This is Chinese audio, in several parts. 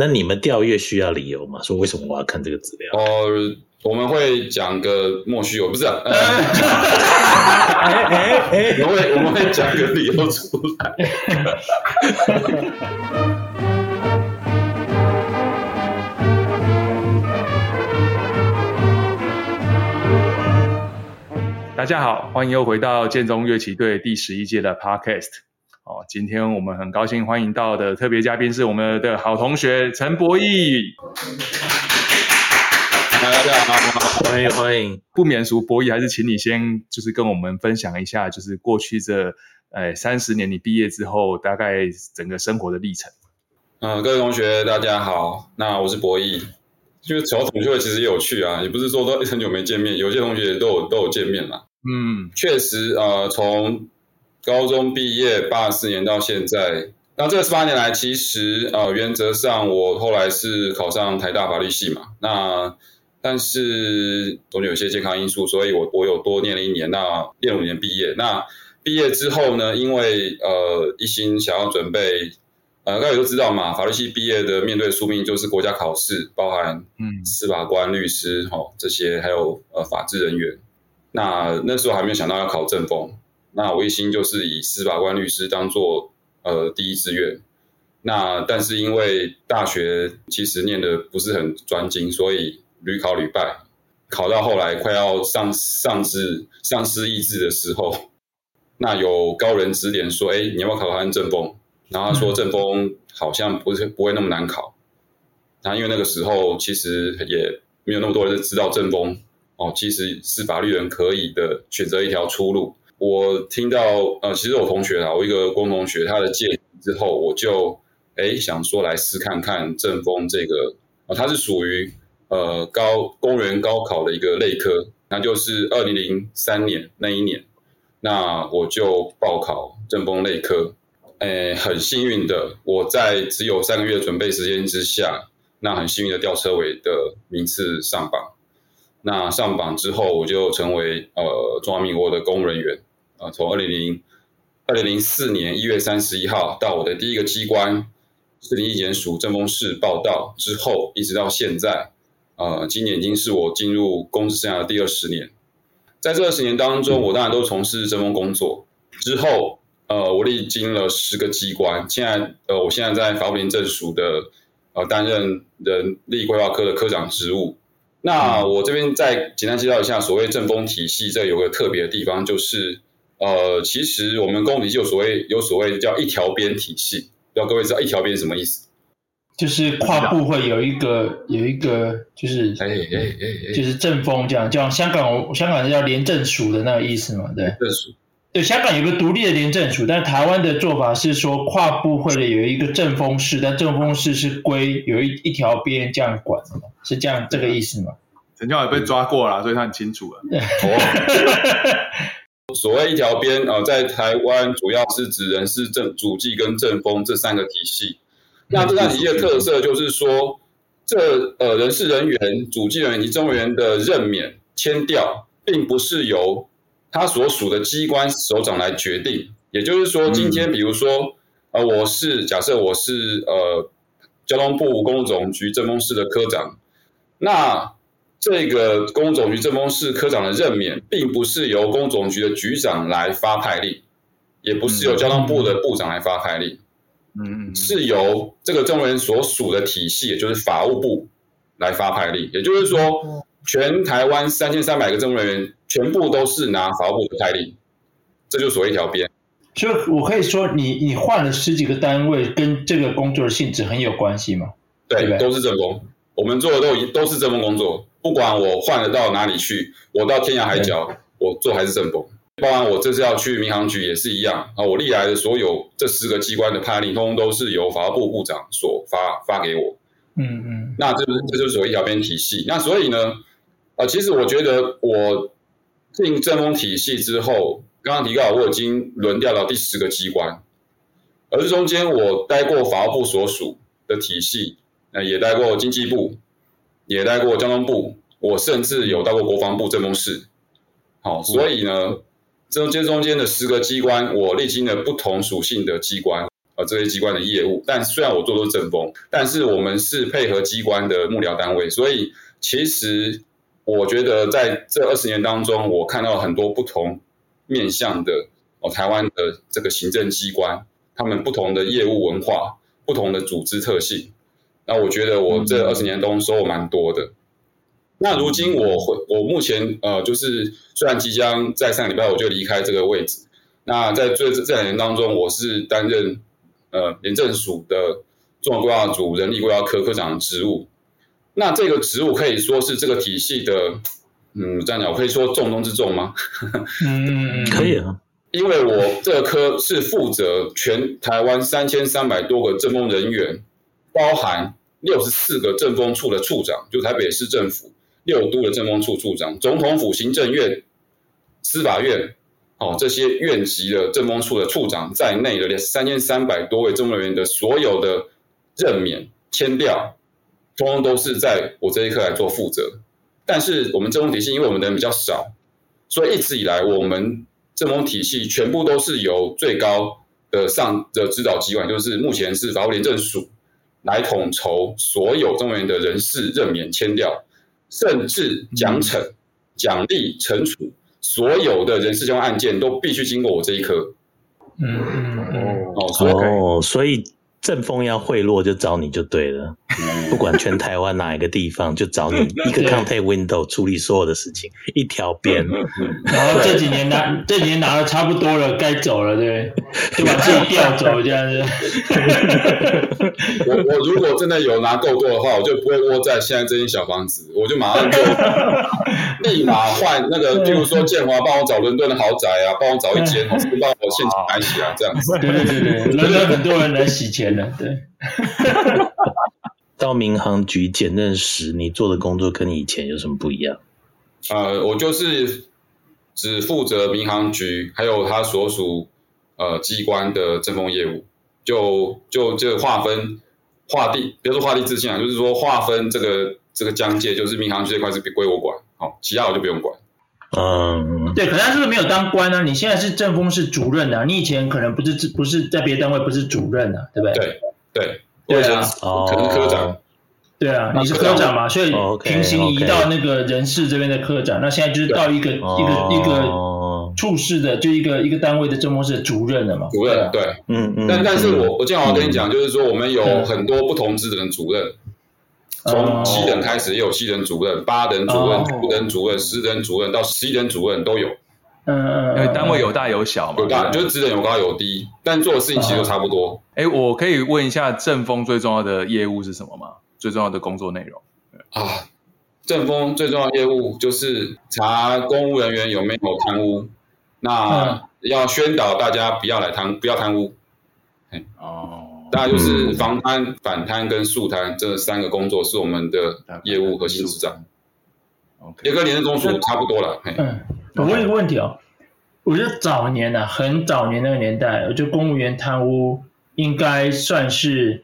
那你们调阅需要理由吗？说为什么我要看这个资料？哦，我们会讲个莫须有，不是？哎哎哎，我们会我们会讲个理由出来。大家好，欢迎又回到建中乐器队第十一届的 Podcast。哦，今天我们很高兴欢迎到的特别嘉宾是我们的好同学陈博义。大家好，欢迎欢迎。不免俗，博义还是请你先就是跟我们分享一下，就是过去这呃三十年你毕业之后大概整个生活的历程。嗯、呃，各位同学大家好，那我是博义。就是小同学会其实也有趣啊，也不是说都很久没见面，有些同学都有都有见面嘛。嗯，确实呃从。高中毕业八四年到现在，那这十八年来，其实呃原则上我后来是考上台大法律系嘛。那但是总有一些健康因素，所以我我有多念了一年，那念五年毕业。那毕业之后呢，因为呃一心想要准备，呃大家都知道嘛，法律系毕业的面对的宿命就是国家考试，包含嗯司法官、律师哈这些，还有呃法制人员。那那时候还没有想到要考政风。那我一心就是以司法官、律师当做呃第一志愿，那但是因为大学其实念的不是很专精，所以屡考屡败，考到后来快要丧丧志丧失意志的时候，那有高人指点说，哎，你要不要考考看政风？然后他说 政风好像不是不会那么难考，那因为那个时候其实也没有那么多人知道政风哦，其实是法律人可以的选择一条出路。我听到呃，其实我同学啊，我一个工同学他的建议之后，我就哎想说来试看看政风这个啊，它是属于呃高公务员高考的一个类科，那就是二零零三年那一年，那我就报考政风类科，哎，很幸运的我在只有三个月准备时间之下，那很幸运的吊车尾的名次上榜，那上榜之后我就成为呃中华民国的公务人员。啊，从二零零二零零四年一月三十一号到我的第一个机关士林一检署政风室报道之后，一直到现在，呃，今年已经是我进入公职生涯的第二十年。在这二十年当中，我当然都从事政风工作。之后，呃，我历经了十个机关，现在，呃，我现在在法务林政署的呃担任人力规划科的科长职务。那我这边再简单介绍一下所谓政风体系，这有个特别的地方就是。呃，其实我们公体就有所谓有所谓叫一条边体系，不知道各位知道一条边是什么意思？就是跨部会有一个有一个就是哎哎哎就是政风这样，叫香港香港叫廉政署的那个意思嘛，对。政署。对，香港有个独立的廉政署，但台湾的做法是说跨部会的有一个政风室，但政风室是归有一一条边这样管的嘛，是这样这个意思吗？陈教也被抓过了，所以他很清楚了。所谓一条边，呃，在台湾主要是指人事政主计跟政风这三个体系。那这三体系的特色就是说，这呃人事人员、主计人员以及政务员的任免迁调，并不是由他所属的机关首长来决定。也就是说，今天比如说，呃，我是假设我是呃交通部公路总局政风室的科长，那。这个公总局政风室科长的任免，并不是由公总局的局长来发派令，也不是由交通部的部长来发派令，嗯，是由这个政务员所属的体系，也就是法务部来发派令。也就是说，全台湾三千三百个政务人员全部都是拿法务部的派令，这就所谓一条边。所以，我可以说你，你你换了十几个单位，跟这个工作的性质很有关系吗？对，对都是政工，我们做的都都是政风工作。不管我换得到哪里去，我到天涯海角，我做还是政风。包含我这次要去民航局也是一样啊。我历来的所有这十个机关的判令，通通都是由法务部部长所发发给我。嗯嗯。那这就是这就是所谓一条边体系。那所以呢，呃，其实我觉得我进政风体系之后，刚刚提到我已经轮调到第十个机关，而这中间我待过法务部所属的体系，呃，也待过经济部。也待过交通部，我甚至有到过国防部政风室。好，所以呢，这这中间的十个机关，我历经了不同属性的机关。呃这些机关的业务。但虽然我做的是政风，但是我们是配合机关的幕僚单位，所以其实我觉得在这二十年当中，我看到很多不同面向的哦台湾的这个行政机关，他们不同的业务文化、不同的组织特性。那我觉得我这二十年中收获蛮多的。那如今我会，我目前呃，就是虽然即将在上礼拜我就离开这个位置，那在这这两年当中，我是担任呃廉政署的综合规划组人力规划科科长的职务。那这个职务可以说是这个体系的，嗯，这样讲，我可以说重中之重吗？嗯，可以啊，因为我这个科是负责全台湾三千三百多个政风人员，包含六十四个政风处的处长，就台北市政府。六都的政风处处长、总统府行政院、司法院，哦，这些院级的政风处的处长在内的三千三百多位政风人员的所有的任免、签调，通通都是在我这一科来做负责。但是我们政风体系，因为我们的人比较少，所以一直以来我们政风体系全部都是由最高的上的指导机关，就是目前是法务廉政署来统筹所有政风人员的人事任免、签调。甚至奖惩、奖励、惩处，所有的人事相关案件都必须经过我这一科。嗯嗯嗯哦，所以，哦，所以政风要贿赂就找你就对了。不管全台湾哪一个地方，就找你 一个 contact window 处理所有的事情，一条边。然后这几年拿 这几年拿的差不多了，该走了，对，就把自己调走这样子。我我如果真的有拿够多的话，我就不会窝在现在这间小房子，我就马上就立马换那个，譬如说建华帮我找伦敦的豪宅啊，帮我找一间，帮我现场买起来这样子。对对对对，伦敦很多人来洗钱的，对。到民航局检任时，你做的工作跟你以前有什么不一样？呃，我就是只负责民航局还有他所属呃机关的政风业务，就就这个划分划地，比如说划地自限啊，就是说划分这个这个疆界，就是民航局这块是归我管，好，其他我就不用管。嗯，对，可能他是不是没有当官呢？你现在是正风室主任啊，你以前可能不是不是在别的单位不是主任啊，对不对？对对。对啊，可能科长。对啊，你是科长嘛，所以平行移到那个人事这边的科长。那现在就是到一个一个一个处室的，就一个一个单位的政风室主任了嘛。主任对，嗯嗯。但但是我我正好跟你讲，就是说我们有很多不同职等的主任，从七等开始也有七等主任、八等主任、九等主任、十等主任到十一等主任都有。嗯嗯，因为单位有大有小嘛，有大就是职等有高有低，但做的事情其实都差不多。哎，我可以问一下，政风最重要的业务是什么吗？最重要的工作内容。啊，政风最重要的业务就是查公务人员有没有贪污，那要宣导大家不要来贪，不要贪污。哦，大概就是防贪、反贪跟肃贪这三个工作是我们的业务核心职掌。也跟廉政公署差不多了。嗯。我问一个问题哦，我觉得早年呢、啊，很早年那个年代，我觉得公务员贪污应该算是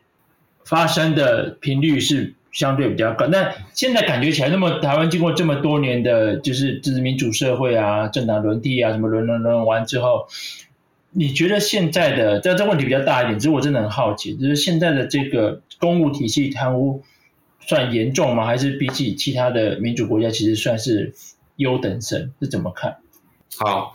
发生的频率是相对比较高。那现在感觉起来，那么台湾经过这么多年的，就是就是民主社会啊，政党轮替啊，什么轮轮轮完之后，你觉得现在的这这问题比较大一点？其实我真的很好奇，就是现在的这个公务体系贪污算严重吗？还是比起其他的民主国家，其实算是？优等生是怎么看？好，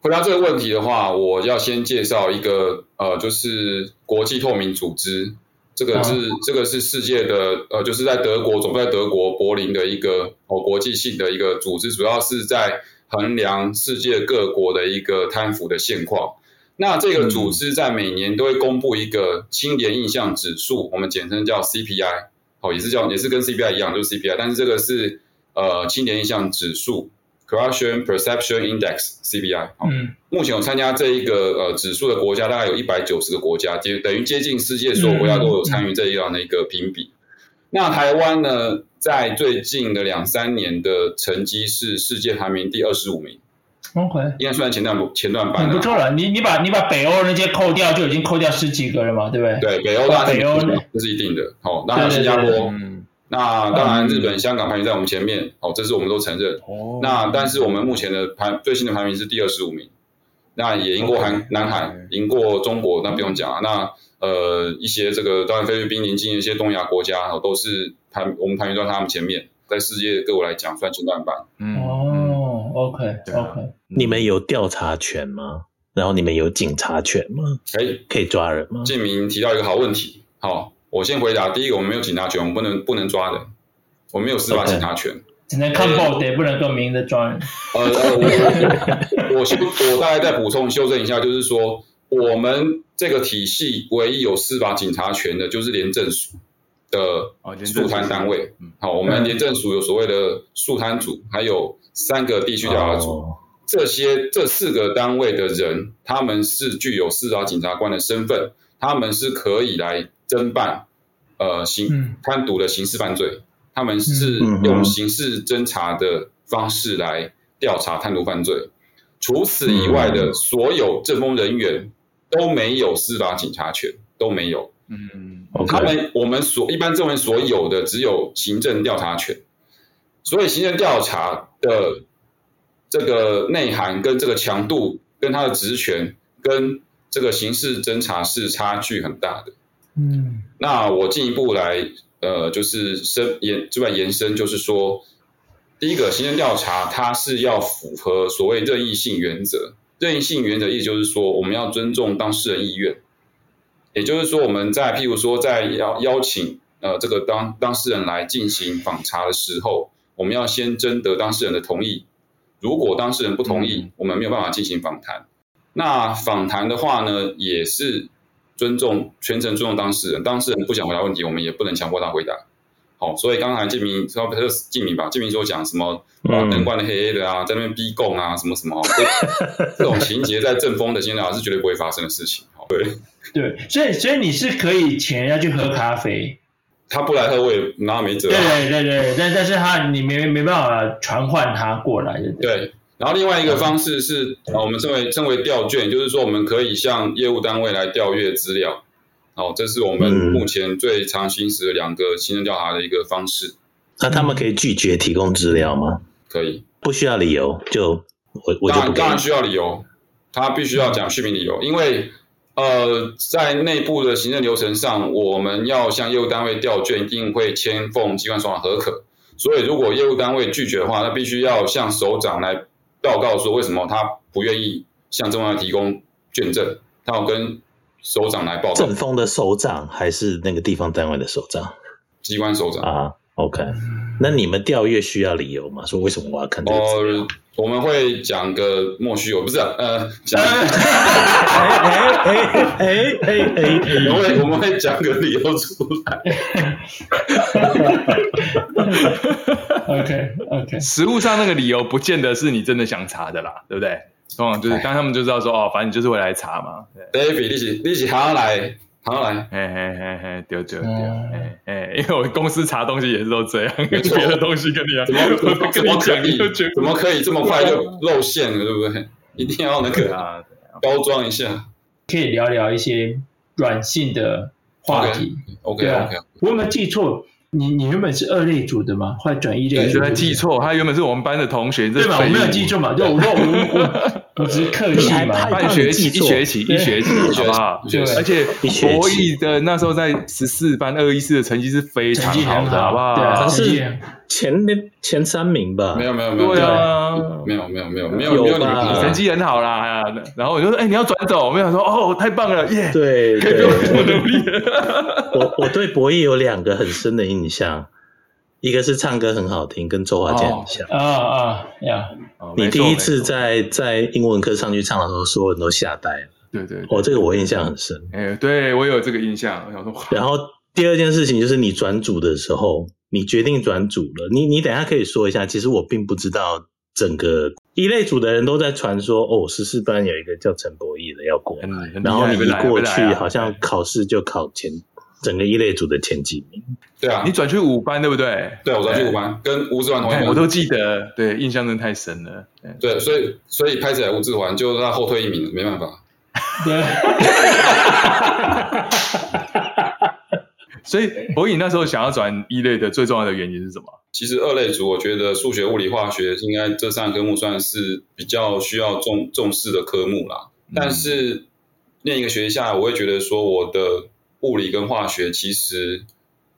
回答这个问题的话，我要先介绍一个呃，就是国际透明组织，这个是、啊、这个是世界的呃，就是在德国，总部在德国柏林的一个哦国际性的一个组织，主要是在衡量世界各国的一个贪腐的现况。那这个组织在每年都会公布一个青年印象指数，我们简称叫 CPI，哦，也是叫也是跟 CPI 一样，就是 CPI，但是这个是。呃，清廉印象指数 （Corruption Perception Index，CPI）。嗯，目前有参加这一个呃指数的国家，大概有一百九十个国家，接等于接近世界所有国家都有参与这一样的一个评比。嗯、那台湾呢，在最近的两三年的成绩是世界排名第二十五名。OK，应该算前段前段班。不错了，你你把你把北欧那些扣掉，就已经扣掉十几个了嘛，对不对？对，北欧当然北欧这是一定的。好，那还有新加坡。对对对嗯那当然，日本、香港排名在我们前面，哦，这是我们都承认。哦。那但是我们目前的排最新的排名是第二十五名，那也赢过韩、南韩，赢过中国，那不用讲啊。那呃一些这个当然菲律宾邻近的一些东亚国家，都是排我们排名在他们前面，在世界各国来讲算前段班。嗯哦，OK OK，你们有调查权吗？然后你们有警察权吗？可以可以抓人吗？建明提到一个好问题，好，我先回答。第一个，我们没有警察权，我们不能不能抓人，我们没有司法警察权，只能看报的，不能够明的抓人。呃，我我我大概再补充修正一下，就是说，我们这个体系唯一有司法警察权的，就是廉政署的肃摊单位。好，我们廉政署有所谓的肃摊组，还有三个地区调查组。哦这些这四个单位的人，他们是具有司法检察官的身份，他们是可以来侦办，呃，刑贪渎的刑事犯罪，他们是用刑事侦查的方式来调查贪渎犯罪。除此以外的所有政风人员都没有司法警察权，都没有。嗯，他们我们所一般认为所有的只有行政调查权，所以行政调查的。这个内涵跟这个强度，跟他的职权，跟这个刑事侦查是差距很大的。嗯，那我进一步来，呃，就是深延之外延伸，就是说，第一个行政调查，它是要符合所谓任意性原则。任意性原则意思就是说，我们要尊重当事人意愿，也就是说，我们在譬如说在邀邀请呃这个当当事人来进行访查的时候，我们要先征得当事人的同意。如果当事人不同意，我们没有办法进行访谈。那访谈的话呢，也是尊重全程尊重当事人。当事人不想回答问题，我们也不能强迫他回答。好，所以刚才建明说，他是建明吧？建明说讲什么灯关的黑黑的啊，在那边逼供啊，什么什么，这种情节在正风的现场是绝对不会发生的事情。对对，所以所以你是可以请人家去喝咖啡。他不来喝，我也拿没辙。对对对，但但是他你没没办法传唤他过来的。对，然后另外一个方式是，我们称为称为调卷，就是说我们可以向业务单位来调阅资料。好，这是我们目前最常行使的两个行政调查的一个方式。那他们可以拒绝提供资料吗？可以，不需要理由就我我就不。当然需要理由，他必须要讲续名理由，因为。呃，在内部的行政流程上，我们要向业务单位调卷，一定会签奉机关首长核可。所以，如果业务单位拒绝的话，那必须要向首长来报告说，为什么他不愿意向中央提供卷证，他要跟首长来报告。政风的首长还是那个地方单位的首长？机关首长啊。OK，那你们调阅需要理由吗？说为什么我要看这个资料？呃，我们会讲个莫须有，不是、啊、呃，讲，哎哎哎哎哎，我们会我们会讲个理由出来。OK OK，实务上那个理由不见得是你真的想查的啦，对不对？通常就是刚他们就知道说哦，反正你就是会来查嘛。David，你是你是好来。好来，嘿嘿嘿嘿，丢丢丢，哎哎，因为我公司查东西也是都这样，别的东西跟你怎么 跟你讲，怎么可以这么快就露馅了，对不对？一定要那个包装一下，可以聊聊一些软性的话题。OK OK，我有没有记错？你你原本是二类组的嘛？或者转一类组？原来记错，他原本是我们班的同学，对吧？我没有记错嘛？就我我 我。只是客气嘛？半学期，一学期，一学期，好不好？对，而且博弈的那时候在十四班二一四的成绩是非常好的，好不好？他是前那前三名吧？没有没有没有，对啊，没有没有没有没有没有，成绩很好啦。然后我就说，哎，你要转走？我没想说，哦，太棒了，耶！对，可以不用这么努力。我我对博弈有两个很深的印象。一个是唱歌很好听，跟周华健很像。啊啊呀！你第一次在在英文课上去唱的时候，所有人都吓呆了。对对，哦，这个我印象很深。哎，对我有这个印象。我想说，然后第二件事情就是你转组的时候，你决定转组了。你你等一下可以说一下，其实我并不知道整个一类组的人都在传说，哦，十四班有一个叫陈博义的要过来，然后你一过去，好像考试就考前。整个一类组的前几名，对啊，你转去五班对不对？对，我转去五班，跟吴志环同一班，我都记得，对，印象真的太深了。对，所以所以拍起来吴志环就让他后退一名，没办法。对，所以博颖那时候想要转一类的最重要的原因是什么？其实二类组，我觉得数学、物理、化学应该这三个科目算是比较需要重重视的科目啦，但是。念一个学期下来，我会觉得说我的物理跟化学其实，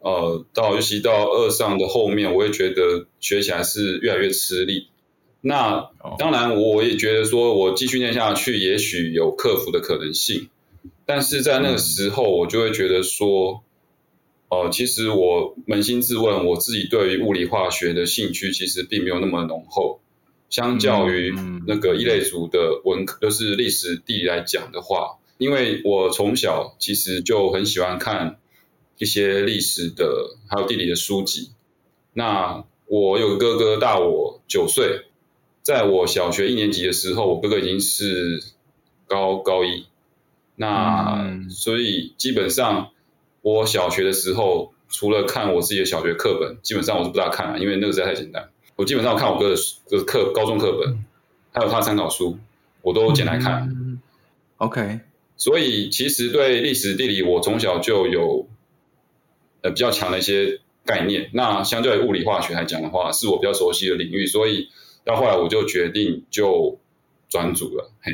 呃，到尤其到二上的后面，我也觉得学起来是越来越吃力。那当然，我也觉得说我继续念下去，也许有克服的可能性。但是在那个时候，我就会觉得说，呃，其实我扪心自问，我自己对于物理化学的兴趣其实并没有那么浓厚。相较于那个一类组的文科，就是历史地理来讲的话，因为我从小其实就很喜欢看一些历史的还有地理的书籍。那我有个哥哥大我九岁，在我小学一年级的时候，我哥哥已经是高高一。那所以基本上我小学的时候，除了看我自己的小学课本，基本上我是不大看啊，因为那个实在太简单。我基本上看我哥的课，高中课本，还有他的参考书，我都捡来看。嗯、OK，所以其实对历史地理，我从小就有呃比较强的一些概念。那相对于物理化学来讲的话，是我比较熟悉的领域。所以到后来我就决定就转组了。嘿，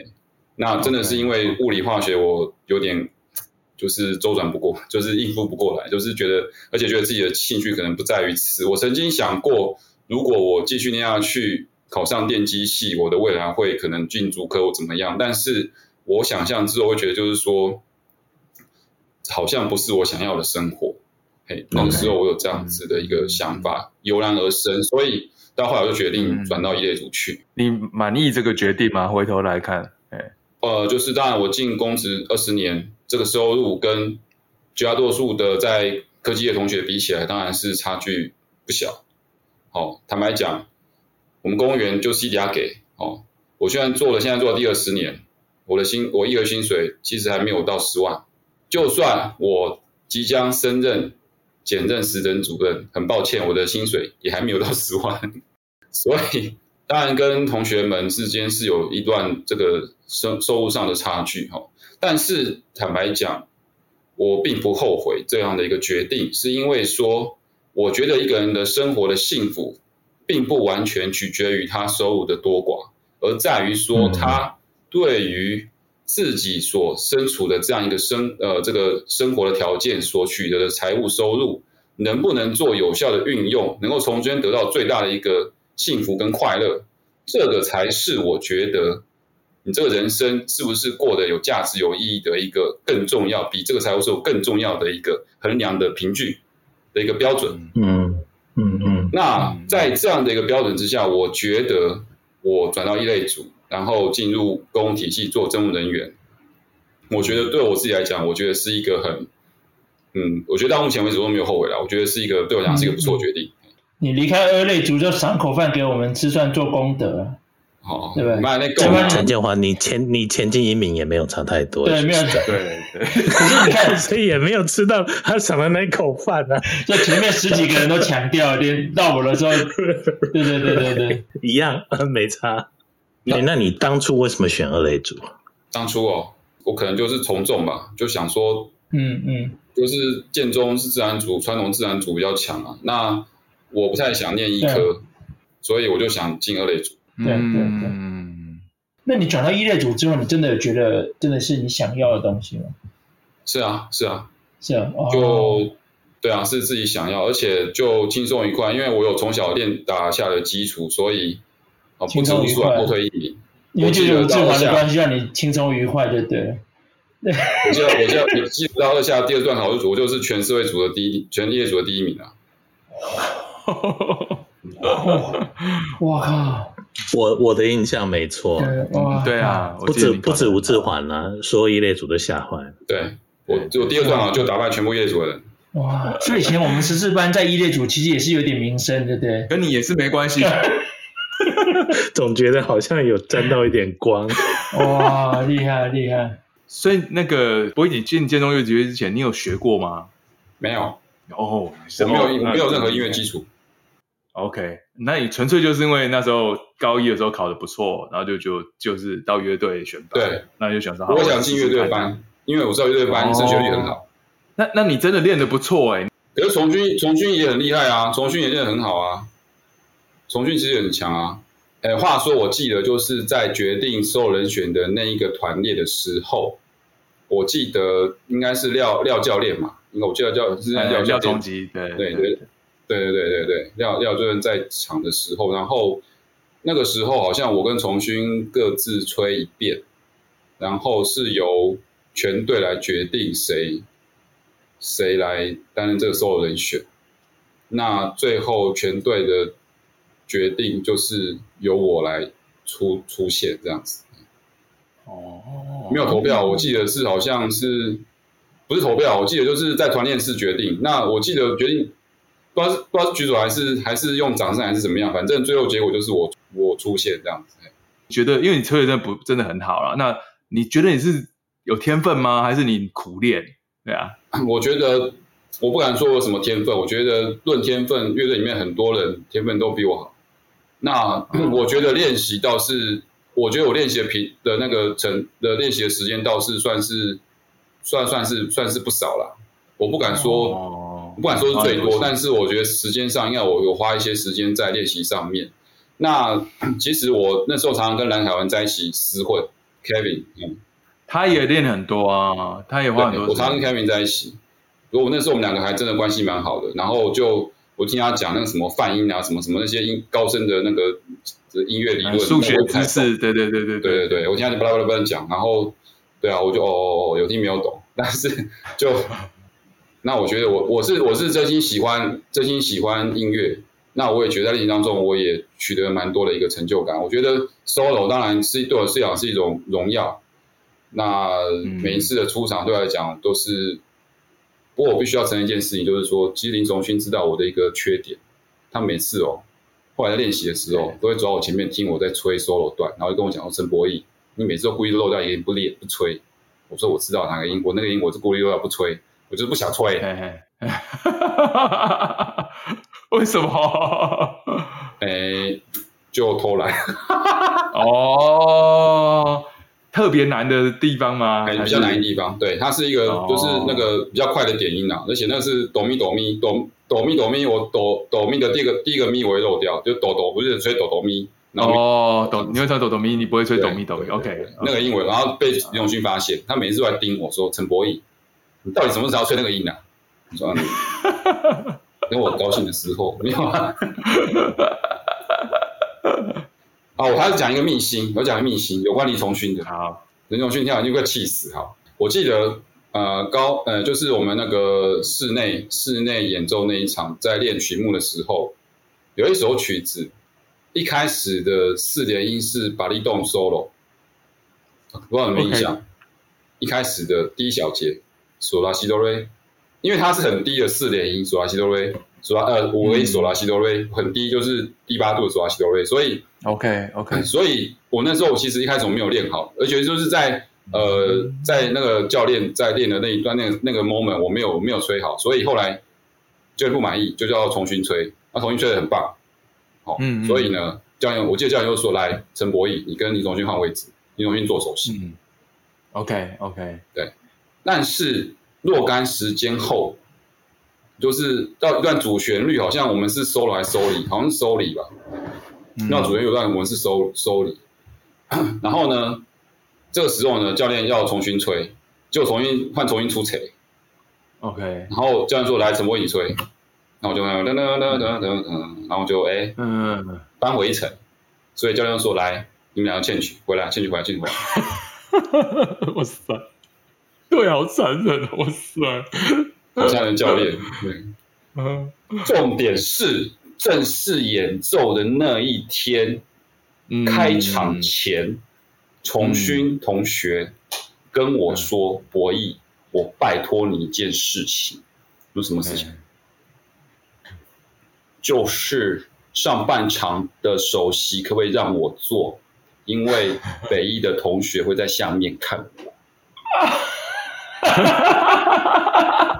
那真的是因为物理化学我有点就是周转不过，就是应付不过来，就是觉得而且觉得自己的兴趣可能不在于此。我曾经想过。如果我继续那样去，考上电机系，我的未来会可能进竹科或怎么样？但是我想象之后会觉得，就是说，好像不是我想要的生活。嘿，那个时候我有这样子的一个想法，油然而生，所以到后来我就决定转到一类组去。你满意这个决定吗？回头来看，哎，呃，就是当然，我进公职二十年，这个收入跟绝大多数的在科技业同学比起来，当然是差距不小。哦，坦白讲，我们公务员就 CDR 给哦。我虽然做了，现在做了第二十年，我的薪我一个月薪水其实还没有到十万。就算我即将升任检任实等主任，很抱歉，我的薪水也还没有到十万。所以当然跟同学们之间是有一段这个收收入上的差距哈。但是坦白讲，我并不后悔这样的一个决定，是因为说。我觉得一个人的生活的幸福，并不完全取决于他收入的多寡，而在于说他对于自己所身处的这样一个生呃这个生活的条件所取得的财务收入，能不能做有效的运用，能够从中间得到最大的一个幸福跟快乐，这个才是我觉得你这个人生是不是过得有价值有意义的一个更重要，比这个财务收入更重要的一个衡量的凭据。的一个标准，嗯嗯嗯。那在这样的一个标准之下，我觉得我转到一类组，然后进入公务体系做政务人员，我觉得对我自己来讲，我觉得是一个很，嗯，我觉得到目前为止都没有后悔了。我觉得是一个对我来讲是一个不错的决定。你离开二类族就赏口饭给我们吃，算做功德。好，对不对？陈建华，你前你前进移民也没有差太多，对，没有差，对对。可是你看，所以也没有吃到他赏的那口饭啊。就前面十几个人都强调，连到我的时候，对对对对对，一样没差。那那你当初为什么选二类组？当初哦，我可能就是从众吧，就想说，嗯嗯，就是建中是自然组，传统自然组比较强啊。那我不太想念医科，所以我就想进二类组。对对对，嗯，那你转到一类组之后，你真的觉得真的是你想要的东西吗？是啊，是啊，是啊，就、哦、对啊，是自己想要，而且就轻松愉快，因为我有从小练打下的基础，所以啊，不知不觉后退一名。因为就有志华的关系，让你轻松愉快，就对了。我记得，我记得，你记得到二下第二段考试组，我就是全社会组的第一，全一类组的第一名啊！哇靠！我我的印象没错，嗯、对啊，不止不止吴志环啊，所有一类组都吓坏。对，我就第二段啊，就打败全部一类组的人。哇，所以以前我们十四班在一类组其实也是有点名声，对不对？跟你也是没关系，总觉得好像有沾到一点光。哇，厉害厉害！所以那个博你进建中乐节之前，你有学过吗？没有。哦，我没有，我没有任何音乐基础。OK，那你纯粹就是因为那时候高一的时候考得不错，然后就就就是到乐队选班，对，那就想说，我想进乐队班，因为我知道乐队班升学率很好。哦、那那你真的练得不错哎，可是从军从军也很厉害啊，从军也练得很好啊，从军其实也很强啊。哎，话说我记得就是在决定所有人选的那一个团列的时候，我记得应该是廖廖教练嘛，那我记得叫是廖教练。廖吉，对对对对对对对，廖廖教练在场的时候，然后那个时候好像我跟重勋各自吹一遍，然后是由全队来决定谁谁来担任这个所有人选，那最后全队的决定就是。由我来出出现这样子。哦，没有投票，我记得是好像是不是投票？我记得就是在团练室决定。那我记得决定不知道是不知道是举手还是还是用掌声还是怎么样，反正最后结果就是我我出现这样子。觉得因为你吹的真的不真的很好了，那你觉得你是有天分吗？还是你苦练？对啊，我觉得我不敢说我什么天分，我觉得论天分，乐队里面很多人天分都比我好。那我觉得练习倒是。我觉得我练习的频的那个成的练习的时间倒是算是算算是算是不少了。我不敢说，哦、不敢说是最多，但是我觉得时间上应该我有花一些时间在练习上面。那 其实我那时候常常跟蓝凯文在一起厮混，Kevin，嗯，他也练很多啊，他也花很多。我常常跟 Kevin 在一起，如果那时候我们两个还真的关系蛮好的，然后就。我听他讲那个什么泛音啊，什么什么那些音高深的那个音乐理论、数学知识，对对对对对对对，我听他就巴拉巴拉巴拉讲，然后对啊，我就哦哦哦有听没有懂，但是就那我觉得我我是我是真心喜欢真心喜欢音乐，那我也觉得在练习当中我也取得蛮多的一个成就感。我觉得 solo 当然是对我来讲是一种荣耀，那每一次的出场对我来讲都是。不过我必须要承认一件事情，就是说，其实林崇勋知道我的一个缺点，他每次哦，后来在练习的时候，都会走到我前面听我在吹 solo 段，然后就跟我讲说：“陈博弈，你每次都故意漏掉一个音不练不吹。”我说：“我知道哪个音，我那个音我是故意漏掉不吹，我就是不想吹。嘿嘿” 为什么？哎，就偷懒。哦。特别难的地方吗？比较难的地方，对，它是一个就是那个比较快的点音啊，而且那是哆咪哆咪哆哆咪哆咪，我哆哆咪的第一个第一个咪我会漏掉，就哆哆不是吹哆哆咪。哦，哆，你会吹哆哆咪，你不会吹哆咪哆咪。OK，那个音我，然后被李永勋发现，他每次都在盯我说：“陈柏毅，你到底什么时候吹那个音啊？” 你说：“等我高兴的时候，没有啊。”啊，我还要讲一个秘辛，我讲一个秘辛，有关林崇勋的。好，林崇勋听完就快气死。哈，我记得，呃，高，呃，就是我们那个室内室内演奏那一场，在练曲目的时候，有一首曲子，一开始的四连音是巴利动 solo，不知道有没有印象？Okay. 一开始的第一小节，索拉西哆瑞，因为它是很低的四连音，索拉西哆瑞。索拉呃五 A 索拉西多瑞很低，就是低八度的索拉西多瑞，所以 OK OK，所以我那时候其实一开始我没有练好，而且就是在呃在那个教练在练的那一段那个那个 moment 我没有没有吹好，所以后来就不满意，就叫重新吹，那重新吹的很棒，好、哦，嗯，嗯，所以呢教练我记得教练又说，来陈博弈，你跟李重新换位置，李重新做首席，嗯，OK OK 对，但是若干时间后。就是到一段主旋律，好像我们是 solo 还是 soli，好像是 soli 吧。那、嗯、主旋律有段我们是 sol soli，然后呢，这个时候呢，教练要重新吹，就重新换重新出锤。OK，然后教练说来陈波你吹，然后我就噔噔噔噔噔噔，然后就哎，嗯，扳回一城。所以教练说来，你们两个欠曲回来，欠曲回来，欠曲回来。哇塞，对，好残忍，哇塞。好像人教练，对，重点是正式演奏的那一天，嗯、开场前，重勋同学跟我说：“柏毅、嗯，我拜托你一件事情，有什么事情？就是上半场的首席可不可以让我做？因为北艺的同学会在下面看我。”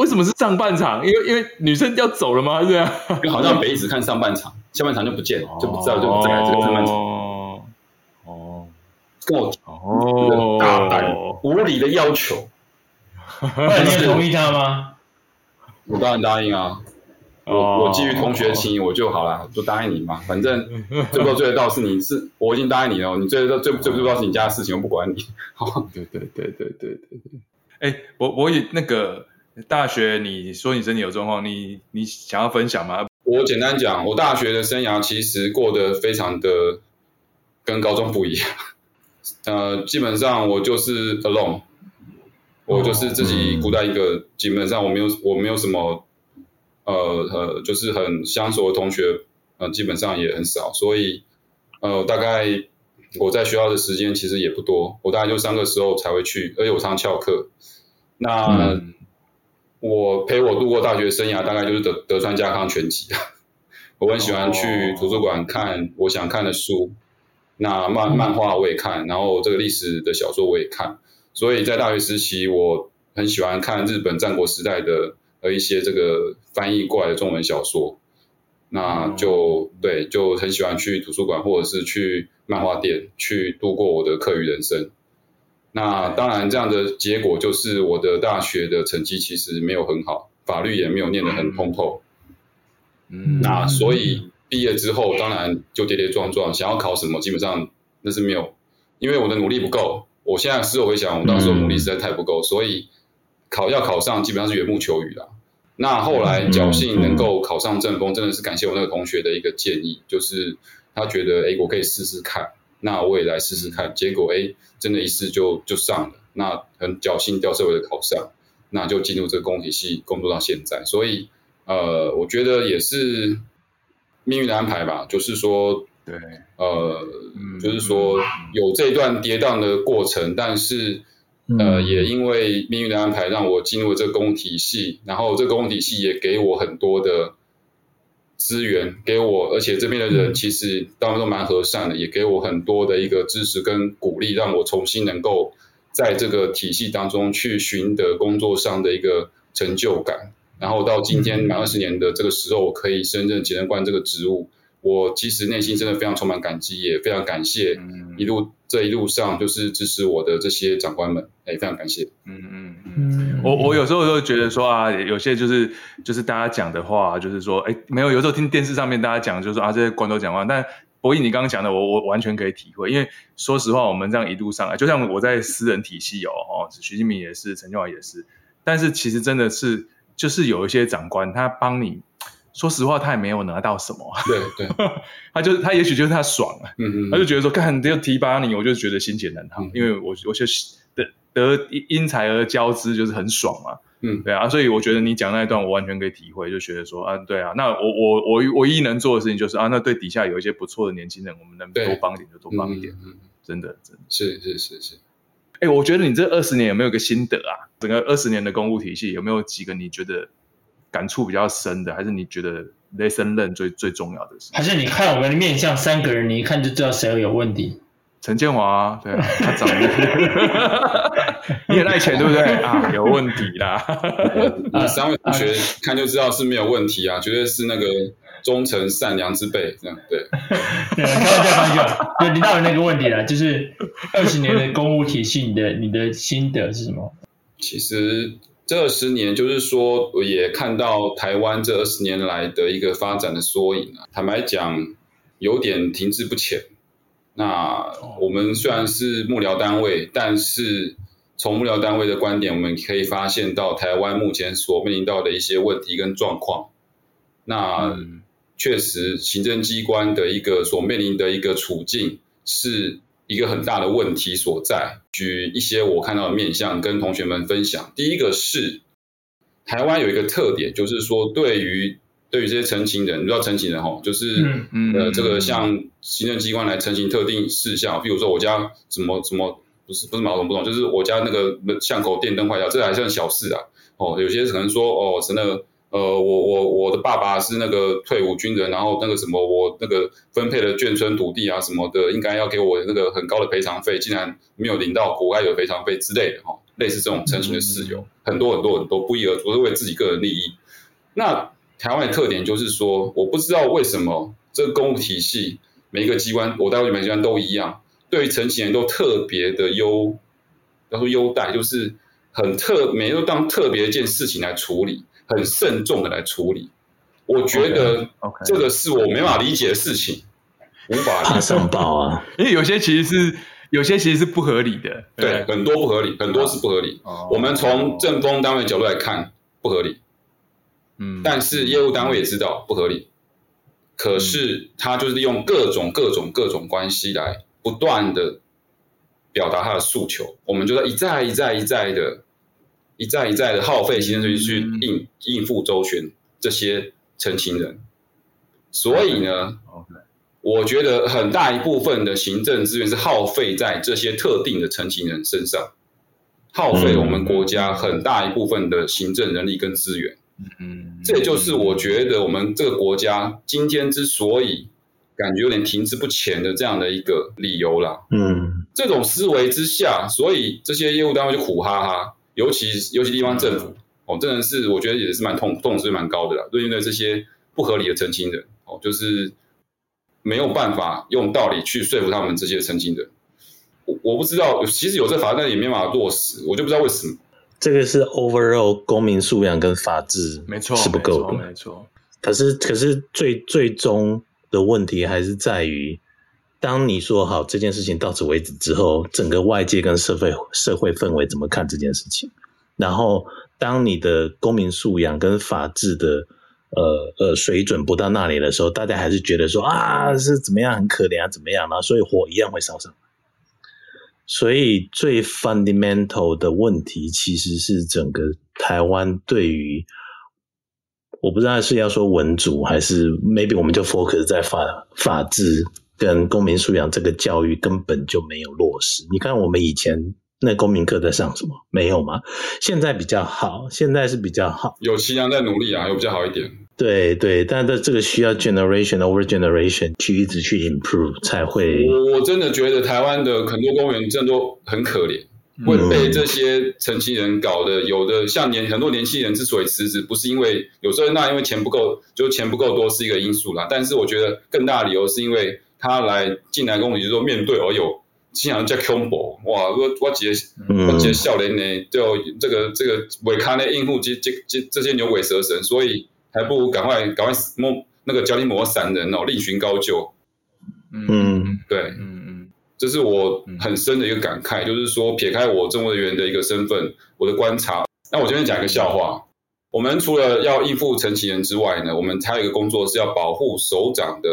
为什么是上半场？因为因为女生要走了吗？是这样？因为好像北一直看上半场，下半场就不见了，就不知道，就不在这个上半场。哦，跟我哦，大胆无理的要求，那你同意他吗？我当然答应啊。我我基于同学情，我就好了，就答应你嘛。反正追不追得到是你是，我已经答应你了。你追得到追追不追不到是你家的事情，我不管你。好，对对对对对对对。哎，我我也那个大学，你说你身体有状况，你你想要分享吗？我简单讲，我大学的生涯其实过得非常的跟高中不一样。呃，基本上我就是 alone，我就是自己孤单一个。嗯、基本上我没有我没有什么。呃呃，就是很相熟的同学，呃，基本上也很少，所以呃，大概我在学校的时间其实也不多，我大概就上课时候才会去，而且我常翘课。那、嗯、我陪我度过大学生涯，大概就是德德川家康全集。我很喜欢去图书馆看我想看的书，哦、那漫漫画我也看，然后这个历史的小说我也看，所以在大学时期，我很喜欢看日本战国时代的。呃一些这个翻译过来的中文小说，那就对，就很喜欢去图书馆或者是去漫画店去度过我的课余人生。那当然，这样的结果就是我的大学的成绩其实没有很好，法律也没有念得很通透。嗯，那所以毕业之后，当然就跌跌撞撞，想要考什么，基本上那是没有，因为我的努力不够。我现在事后回想，我当时的努力实在太不够，所以。考要考上，基本上是缘木求鱼啦。那后来侥幸能够考上政风，真的是感谢我那个同学的一个建议，就是他觉得，哎，我可以试试看，那我也来试试看。结果，哎，真的一试就就上了。那很侥幸掉社会的考上，那就进入这个公体系工作到现在。所以，呃，我觉得也是命运的安排吧。就是说，对，呃，就是说有这段跌宕的过程，但是。呃，也因为命运的安排，让我进入了这个公体系，然后这个公体系也给我很多的资源，给我，而且这边的人其实当然都蛮和善的，也给我很多的一个支持跟鼓励，让我重新能够在这个体系当中去寻得工作上的一个成就感，然后到今天满二十年的这个时候，我可以升任检察官这个职务。我其实内心真的非常充满感激，也非常感谢一路、嗯、这一路上就是支持我的这些长官们，哎，非常感谢。嗯嗯嗯，我我有时候都觉得说啊，有些就是就是大家讲的话，就是说，哎，没有，有时候听电视上面大家讲，就是说啊，这些官都讲话，但博弈你刚刚讲的，我我完全可以体会，因为说实话，我们这样一路上来，就像我在私人体系哦，哦，徐敬明也是，陈俊华也是，但是其实真的是，就是有一些长官他帮你。说实话，他也没有拿到什么。对 对，他就是他，也许就是他爽了，嗯嗯，他就觉得说，干就提拔你，我就觉得心情难烫，嗯、因为我我就得得因材而交之，就是很爽嘛，嗯，对啊，所以我觉得你讲那一段，我完全可以体会，就觉得说啊，对啊，那我我我唯一能做的事情就是啊，那对底下有一些不错的年轻人，我们能多帮一点就多帮一点，嗯，真的真的。是是是是，哎，我觉得你这二十年有没有个心得啊？整个二十年的公务体系有没有几个你觉得？感触比较深的，还是你觉得 lesson learn 最最重要的是？还是你看我们的面相三个人，你一看就知道谁有问题？陈建华、啊，对啊，他长得，你很爱钱，对不对啊？有问题啦！啊，三位同学看就知道是没有问题啊，绝对是那个忠诚善良之辈，这样对。对，开玩笑，开玩笑。对，你到了那个问题了，就是二十年的公务体系，你的你的心得是什么？其实。这二十年，就是说，我也看到台湾这二十年来的一个发展的缩影啊。坦白讲，有点停滞不前。那我们虽然是幕僚单位，但是从幕僚单位的观点，我们可以发现到台湾目前所面临到的一些问题跟状况。那确实，行政机关的一个所面临的一个处境是。一个很大的问题所在，举一些我看到的面向跟同学们分享。第一个是台湾有一个特点，就是说对于对于这些成情人，你知道成情人吼，就是、嗯嗯、呃这个向行政机关来陈情特定事项，比如说我家什么什么不是不是马桶不懂，就是我家那个巷口电灯坏掉，这还算小事啊。哦，有些可能说哦是那个。呃，我我我的爸爸是那个退伍军人，然后那个什么，我那个分配的眷村土地啊什么的，应该要给我那个很高的赔偿费，竟然没有领到国外的赔偿费之类的哈，类似这种陈情的事由，很多很多很多，不一而足，是为自己个人利益。那台湾的特点就是说，我不知道为什么这个公务体系每一个机关，我待会每个机关都一样，对于陈情人都特别的优，要说优待，就是很特，每个都当特别一件事情来处理。很慎重的来处理，我觉得这个是我没法理解的事情，无法怕上报啊，因为有些其实是有些其实是不合理的，对，很多不合理，很多是不合理。我们从政风单位角度来看不合理，嗯，但是业务单位也知道不合理，可是他就是利用各种各种各种关系来不断的表达他的诉求，我们就在一再一再一再的。一再一再的耗费行政去应应付周旋这些陈情人，所以呢，Okay. 我觉得很大一部分的行政资源是耗费在这些特定的陈情人身上，耗费我们国家很大一部分的行政人力跟资源。嗯，这也就是我觉得我们这个国家今天之所以感觉有点停滞不前的这样的一个理由啦。嗯，这种思维之下，所以这些业务单位就苦哈哈。尤其尤其地方政府哦，真的是我觉得也是蛮痛痛是蛮高的啦。对面这些不合理的澄清人哦，就是没有办法用道理去说服他们这些澄清人。我我不知道，其实有这法，但也没办法落实，我就不知道为什么。这个是 overall 公民素养跟法治没错是不够的，没错。可是可是最最终的问题还是在于。当你说好这件事情到此为止之后，整个外界跟社会社会氛围怎么看这件事情？然后，当你的公民素养跟法治的呃呃水准不到那里的时候，大家还是觉得说啊是怎么样很可怜啊怎么样啊，所以火一样会烧上。所以最 fundamental 的问题其实是整个台湾对于我不知道是要说文主还是 maybe 我们就 focus 在法法治。跟公民素养这个教育根本就没有落实。你看我们以前那公民课在上什么？没有吗？现在比较好，现在是比较好。有其他在努力啊，有比较好一点。对对，但是这个需要 generation over generation 去一直去 improve 才会。我我真的觉得台湾的很多公务员真的都很可怜，会被这些陈情人搞的。有的像年很多年轻人之所以辞职，不是因为有时候那因为钱不够，就钱不够多是一个因素啦。但是我觉得更大的理由是因为。他来进来跟我，就是说面对而有经常叫 combo 哇，我我接我接笑脸呢，就这个这个尾卡呢应付这这这这些牛鬼蛇神，所以还不如赶快赶快摸那个脚底抹散人哦，另寻高就。嗯，对，嗯。嗯，这是我很深的一个感慨，就是说撇开我政务人员的一个身份，我的观察，那我这边讲一个笑话，我们除了要应付陈情人之外呢，我们还有一个工作是要保护首长的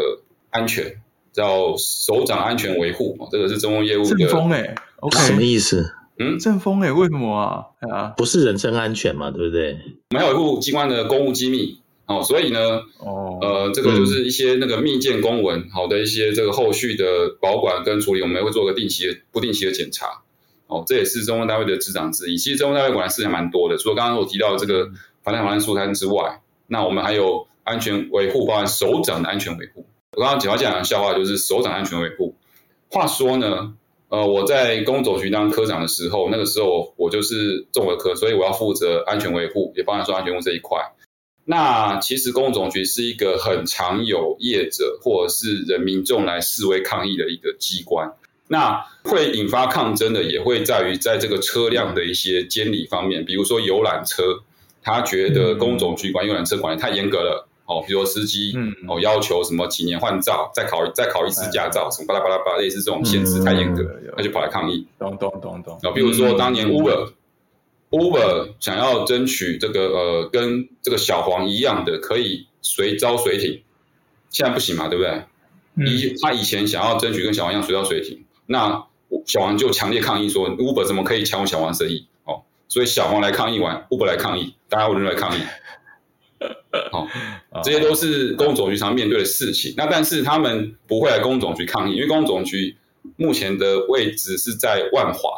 安全。叫首长安全维护，这个是政风业务的。政风哎，OK，什么意思？嗯，政风哎，为什么啊？啊，不是人身安全嘛，对不对？我们要维护机关的公务机密哦，所以呢，哦，呃，这个就是一些那个密件公文，好的一些这个后续的保管跟处理，我们会做个定期的、不定期的检查。哦，这也是中风单位的职掌之一。其实中风单位管的事情蛮多的，除了刚刚我提到的这个防弹防范肃贪之外，那我们还有安全维护，包含首长的安全维护。我刚刚讲到讲的笑话，就是首长安全维护。话说呢，呃，我在公总局当科长的时候，那个时候我就是综合科，所以我要负责安全维护，也包含说安全维护这一块。那其实公总局是一个很常有业者或者是人民众来示威抗议的一个机关。那会引发抗争的，也会在于在这个车辆的一些监理方面，比如说游览车，他觉得公总局管游览车管理太严格了。哦，比如说司机，嗯，哦，要求什么几年换照，再考再考一次驾照，什么巴拉巴拉巴拉，类似这种限制太严格，他就跑来抗议。咚咚咚咚。哦，比如说当年 Uber，Uber 想要争取这个呃跟这个小黄一样的可以随招随停，现在不行嘛，对不对？以他以前想要争取跟小黄一样随招随停，那小黄就强烈抗议说 Uber 怎么可以抢我小黄生意？哦，所以小黄来抗议完，Uber 来抗议，大家轮流来抗议。好，这些都是公总局常面对的事情。那但是他们不会来公总局抗议，因为公总局目前的位置是在万华，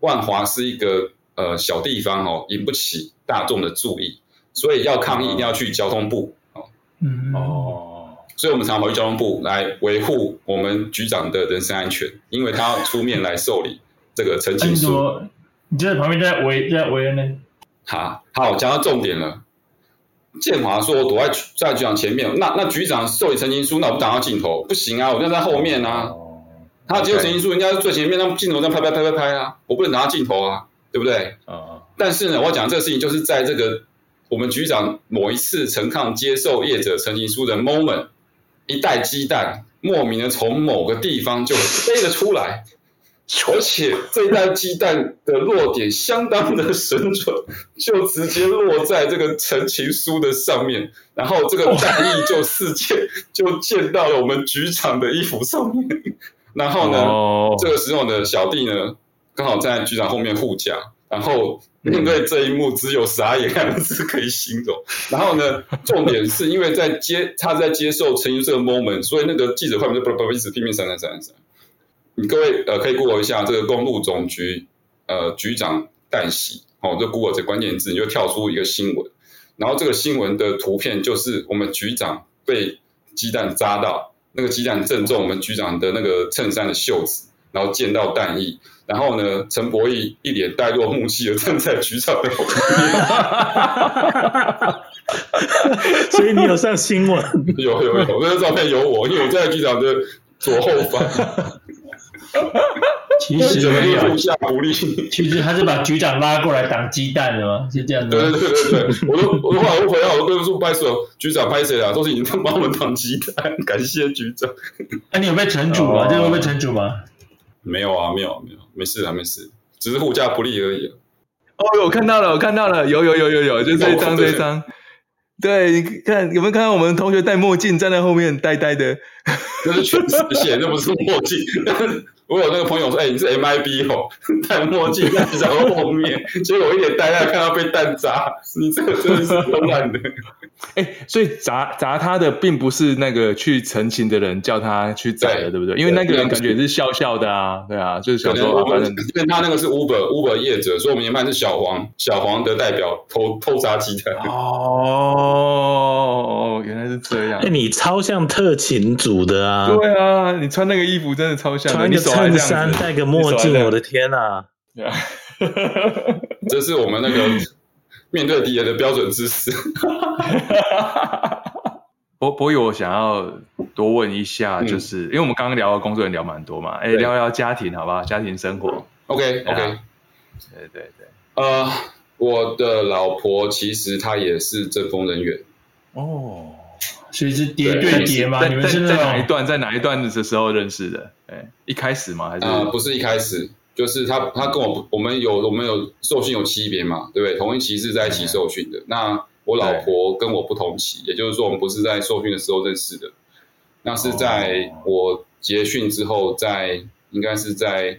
万华是一个呃小地方哦，引不起大众的注意，所以要抗议一定要去交通部哦。嗯哦，所以我们常常跑去交通部来维护我们局长的人身安全，因为他要出面来受理这个陈情书。你就在旁边在围在围呢？好，好，讲到重点了。建华说：“我躲在在局长前面，那那局长受理陈情书，那我不挡到镜头不行啊，我就在后面啊。他接受陈情书，人家最前面，那镜头在拍拍拍拍拍啊，我不能挡到镜头啊，对不对？啊但是呢，我要讲这个事情，就是在这个我们局长某一次陈抗接受业者陈情书的 moment，一袋鸡蛋莫名的从某个地方就飞了出来。而且这一袋鸡蛋的落点相当的神准，就直接落在这个陈情书的上面，然后这个蛋液就四溅，就溅到了我们局长的衣服上面。然后呢，这个时候呢，小弟呢刚好站在局长后面护驾，然后面对这一幕，只有傻眼两个字可以形容。然后呢，重点是因为在接他在接受陈情书这个 moment，所以那个记者后面就叭叭叭一直拼命闪闪闪闪闪。你各位呃，可以 Google 一下这个公路总局呃局长旦夕，哦，就 Google 这关键字，你就跳出一个新闻，然后这个新闻的图片就是我们局长被鸡蛋扎到，那个鸡蛋正中我们局长的那个衬衫的袖子，然后溅到蛋液，然后呢，陈博义一脸呆若木鸡的站在局长的后面，所以你有上新闻？有有有，那个照片有我，因为我在局长的左后方。其实没有，不利。其实他是把局长拉过来挡鸡蛋的嘛，是这样的。对对对对，我都我都后来我回来，我跟叔拍手，局长拍谁啊？都是已经帮我们挡鸡蛋，感谢局长。哎、啊，你有被惩处吗？这个会被惩处吗？没有啊，没有没有，没事啊，没事，只是护驾不利而已。哦，我看到了，我看到了，有有有有有，就这一张这一张。对，你看有没有看到我们同学戴墨镜站在后面呆呆的？这是全实线，那不是墨镜。我有那个朋友说：“哎、欸，你是 MIB 哦，戴墨镜在然后后面，结果我一脸呆呆看到被弹砸，你这个真的是很烂的。”哎、欸，所以砸砸他的并不是那个去澄清的人叫他去宰的，对不对？因为那个人感觉是笑笑的啊，对啊，就是想说，反正因为他那个是 Uber Uber 业者，所以我们研判是小黄小黄的代表偷偷砸鸡蛋。哦，原来是这样。哎、欸，你超像特勤组的啊！对啊，你穿那个衣服真的超像的，你衬衫戴个墨镜，我的天哪！这是我们那个面对敌人的标准姿势。博博宇，我想要多问一下，就是、嗯、因为我们刚刚聊的工作人聊蛮多嘛，哎，聊聊家庭好不好？家庭生活，OK OK，对对对，呃，我的老婆其实她也是政风人员哦。所以是叠对叠吗？你们是在哪一段，在哪一段的时候认识的？哎，一开始吗？还是？呃，不是一开始，就是他他跟我我们有我们有受训有区别嘛，对不对？同一期是在一起受训的。那我老婆跟我不同期，也就是说我们不是在受训的时候认识的。那是在我结训之后，在应该是在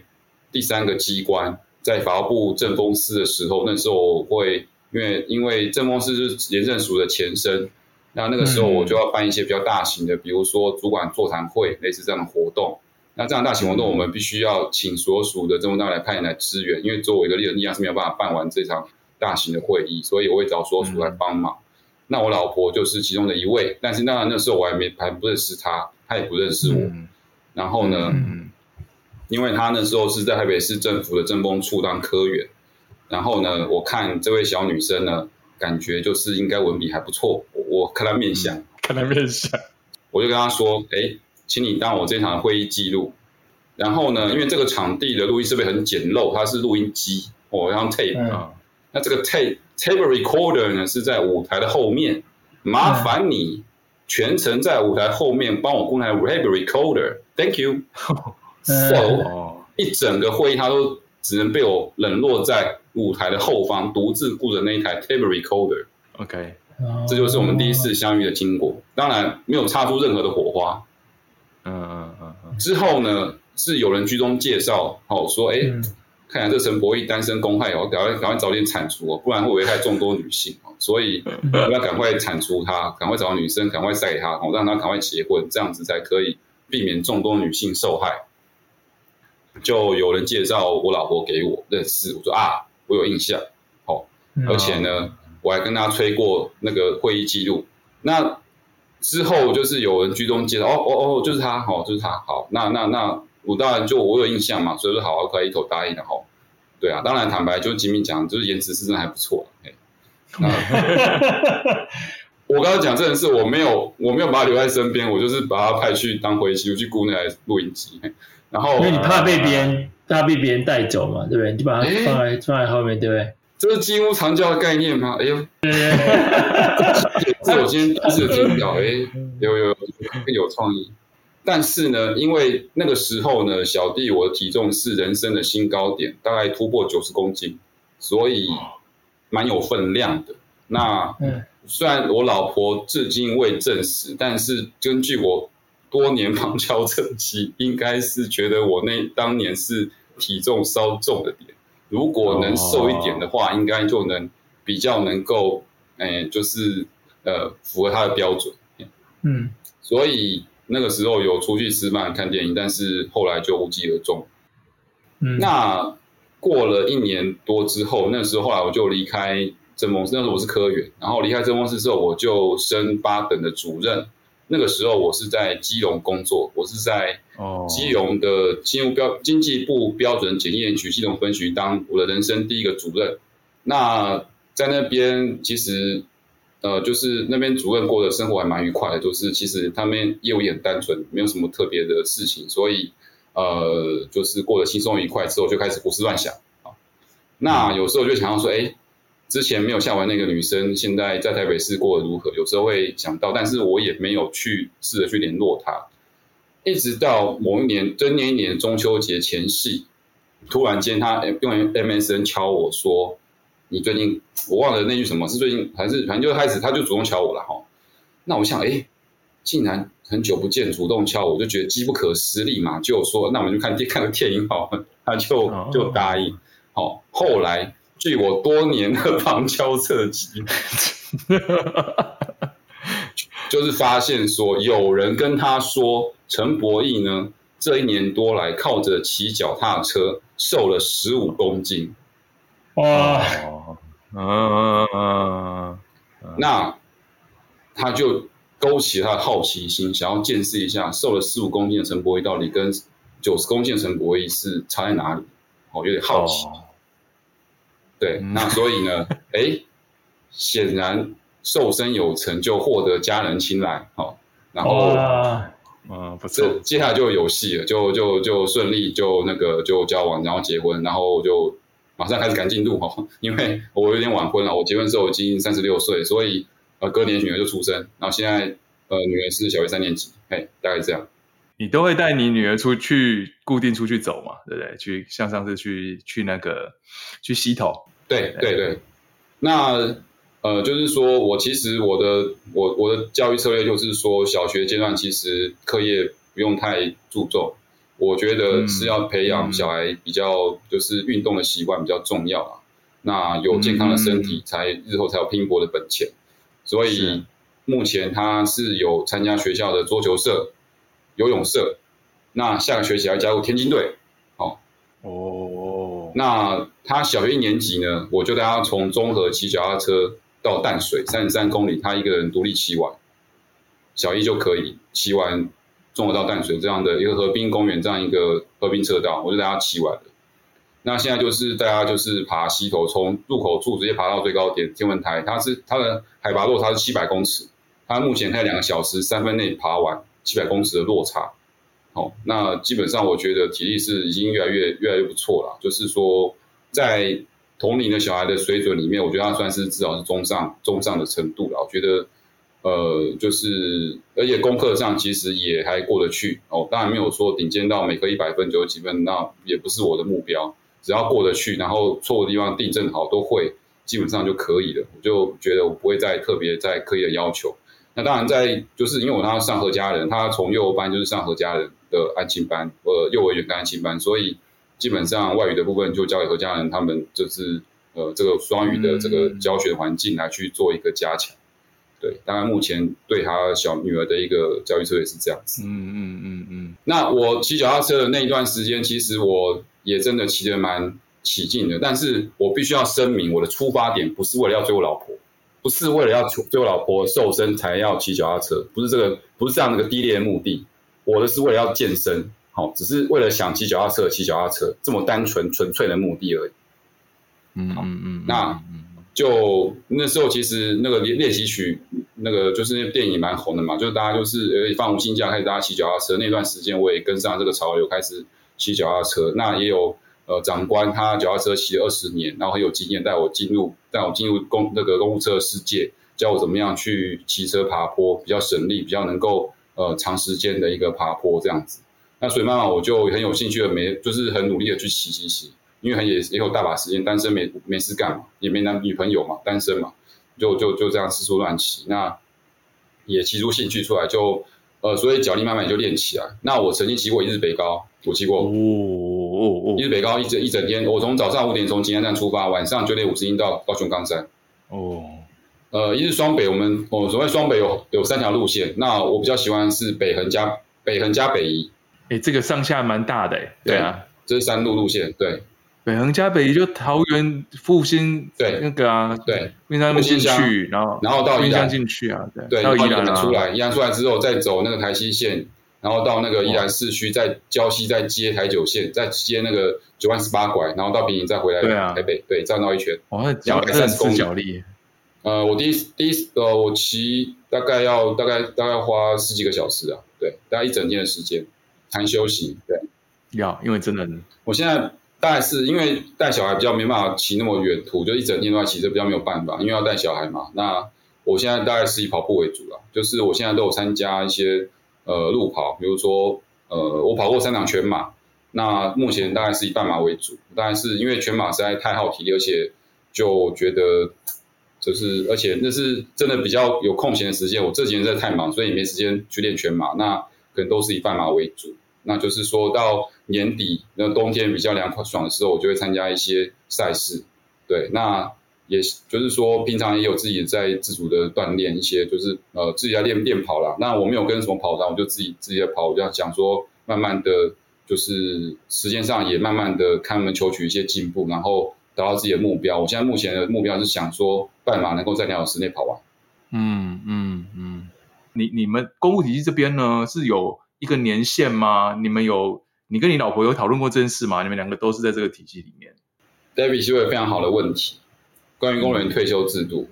第三个机关，在法务部政风司的时候，那时候我会因为因为政风司是廉政署的前身。那那个时候我就要办一些比较大型的，嗯、比如说主管座谈会，类似这样的活动。那这样大型活动，我们必须要请所属的政风单位来派人来支援，因为作为一个力量是没有办法办完这场大型的会议，所以我会找所属来帮忙。嗯、那我老婆就是其中的一位，但是当然那时候我还没还不认识她，她也不认识我。嗯、然后呢，嗯、因为她那时候是在台北市政府的政风处当科员，然后呢，我看这位小女生呢，感觉就是应该文笔还不错。我看他面相，嗯、看他面相，我就跟他说：“哎，请你当我这场会议记录。然后呢，因为这个场地的录音设备很简陋，它是录音机，哦，然后 tape 啊。嗯、那这个 tape tape recorder 呢是在舞台的后面，麻烦你全程在舞台后面帮我供台 tape recorder，thank you。So 一整个会议他都只能被我冷落在舞台的后方，独自顾着那一台 tape recorder。OK。这就是我们第一次相遇的经过，当然没有擦出任何的火花。嗯嗯嗯嗯。之后呢，是有人居中介绍，哦，说，哎，看来这陈博弈单身公害哦，赶快赶快早点铲除哦，不然会危害众多女性哦。所以我们要赶快铲除他，赶快找女生，赶快塞给他，哦，让他赶快结婚，这样子才可以避免众多女性受害。就有人介绍我老婆给我认识，我说啊，我有印象，哦，而且呢。我还跟他吹过那个会议记录，那之后就是有人居中介绍，哦哦哦，就是他，哦，就是他，好，那那那我当然就我有印象嘛，所以说好，我可以一口答应的，哦，对啊，当然坦白就吉米讲，就是颜值是真的还不错，哎，那 我刚刚讲这件事，我没有我没有把他留在身边，我就是把他派去当会议记录，去雇那台录音机，然后因为你怕被别人，怕被别人带走嘛，对不对？你就把它放在、欸、放在后面，对不对？这是金屋藏娇的概念吗？哎呦，这我今天第一次听到，哎，有有有有创意。但是呢，因为那个时候呢，小弟我的体重是人生的新高点，大概突破九十公斤，所以蛮有分量的。那虽然我老婆至今未证实，但是根据我多年旁敲侧击，应该是觉得我那当年是体重稍重的点。如果能瘦一点的话，应该就能比较能够，哎，就是呃符合他的标准。嗯，所以那个时候有出去吃饭、看电影，但是后来就无疾而终。嗯，那过了一年多之后，那时候后来我就离开政风，那时候我是科员，然后离开政风司之后，我就升八等的主任。那个时候我是在基隆工作，我是在基隆的金融标经济部标准检验局基隆分局当我的人生第一个主任。那在那边其实呃就是那边主任过的生活还蛮愉快的，就是其实他们业务也很单纯，没有什么特别的事情，所以呃就是过得轻松愉快之后就开始胡思乱想啊。那有时候就想要说，哎。之前没有下完那个女生，现在在台北市过得如何？有时候会想到，但是我也没有去试着去联络她。一直到某一年，就那一年中秋节前夕，突然间她用 MSN 敲我说：“你最近……我忘了那句什么，是最近还是反正就开始，她就主动敲我了哈。”那我想，哎，竟然很久不见，主动敲我，就觉得机不可失，立马就说：“那我们就看电看个电影好了。”他就就答应。好，后来。据我多年的旁敲侧击，就是发现说，有人跟他说，陈博弈呢，这一年多来靠着骑脚踏车瘦了十五公斤。哇，嗯嗯嗯，那他就勾起他的好奇心，想要见识一下瘦了十五公斤的陈博弈到底跟九十公斤的陈博弈是差在哪里。哦，有点好奇。哦对，那所以呢，哎，显然瘦身有成就，获得家人青睐，好、哦，然后，嗯，不错，接下来就有戏了，就就就顺利就那个就交往，然后结婚，然后就马上开始赶进度哈、哦，因为我有点晚婚了，我结婚的时候已经三十六岁，所以呃，隔年女儿就出生，然后现在呃，女儿是小学三年级，哎，大概这样。你都会带你女儿出去，固定出去走嘛，对不对？去像上次去去那个去溪头，对对对。那呃，就是说我其实我的我我的教育策略就是说，小学阶段其实课业不用太注重，我觉得是要培养小孩比较就是运动的习惯比较重要啊。嗯、那有健康的身体，才日后才有拼搏的本钱。所以目前他是有参加学校的桌球社。游泳社，那下个学期要加入天津队，哦哦。那他小学一年级呢，我就带他从中和骑脚踏车到淡水三十三公里，他一个人独立骑完，小一就可以骑完中和到淡水这样的一个河滨公园这样一个河滨车道，我就带他骑完了。那现在就是大家就是爬溪头，从入口处直接爬到最高点天文台，它是它的海拔落差是七百公尺，他目前在两个小时三分内爬完。七百公尺的落差，好，那基本上我觉得体力是已经越来越越来越不错了。就是说，在同龄的小孩的水准里面，我觉得他算是至少是中上中上的程度了。我觉得，呃，就是而且功课上其实也还过得去哦。当然没有说顶尖到每科一百分九十几分，那也不是我的目标。只要过得去，然后错误的地方订正好都会，基本上就可以了。我就觉得我不会再特别再刻意的要求。那当然，在就是因为我让他上何家人，他从幼儿班就是上何家人的安亲班，呃，幼儿园跟安亲班，所以基本上外语的部分就交给何家人他们，就是呃这个双语的这个教学环境来去做一个加强。对，当然目前对他小女儿的一个教育策略是这样子。嗯嗯嗯嗯。那我骑脚踏车的那一段时间，其实我也真的骑得蛮起劲的，但是我必须要声明，我的出发点不是为了要追我老婆。不是为了要追我老婆瘦身才要骑脚踏车，不是这个，不是这样的一个低劣的目的。我的是为了要健身，好，只是为了想骑脚踏车，骑脚踏车这么单纯纯粹的目的而已。嗯嗯嗯，那就那时候其实那个练练习曲，那个就是那电影蛮红的嘛，就是大家就是呃放无薪假开始大家骑脚踏车，那段时间我也跟上这个潮流开始骑脚踏车。那也有呃长官，他脚踏车骑了二十年，然后很有经验，带我进入带我进入公那个公路车的世界，教我怎么样去骑车爬坡，比较省力，比较能够呃长时间的一个爬坡这样子。那所以慢慢我就很有兴趣的，没就是很努力的去骑骑骑，因为很也也有大把时间，单身没没事干嘛，也没男女朋友嘛，单身嘛，就就就这样四处乱骑。那也骑出兴趣出来就，呃，所以脚力慢慢也就练起来。那我曾经骑过一日北高，我骑过，哦哦哦，一日北高一整一整天，我从早上五点从金山站出发，晚上九点五十分到高雄冈山。哦，呃，一日双北，我们哦所谓双北有有三条路线，那我比较喜欢是北横加北横加北宜。哎，这个上下蛮大的哎，对啊，这是三路路线，对，北横加北宜就桃园复兴，对，那个啊，对，运山进去，然后然后到宜兰进去啊，对，对，到宜兰出来，宜兰出来之后再走那个台西线，然后到那个宜兰市区，再礁溪再接台九线，再接那个九弯十八拐，然后到平营再回来台北，对，绕绕一圈，哦，两百三十公里。脚力，呃，我第一第一呃，我骑大概要大概大概花十几个小时啊，对，大概一整天的时间。谈休息，对，要，因为真的，我现在大概是因为带小孩比较没办法骑那么远途，就一整天都在骑车，比较没有办法，因为要带小孩嘛。那我现在大概是以跑步为主了，就是我现在都有参加一些呃路跑，比如说呃我跑过三场全马，那目前大概是以半马为主，大概是因为全马实在太耗体力，而且就觉得就是而且那是真的比较有空闲的时间，我这几年真的太忙，所以没时间去练全马。那可能都是以半马为主，那就是说到年底，那冬天比较凉快爽的时候，我就会参加一些赛事。对，那也就是说，平常也有自己在自主的锻炼一些，就是呃自己在练练跑啦。那我没有跟什么跑团，我就自己自己在跑。我就想说，慢慢的就是时间上也慢慢的看他们求取一些进步，然后达到自己的目标。我现在目前的目标是想说，半马能够在两小时内跑完。嗯嗯嗯。嗯你你们公务体系这边呢，是有一个年限吗？你们有你跟你老婆有讨论过这件事吗？你们两个都是在这个体系里面。David 是个非常好的问题，关于公务员退休制度，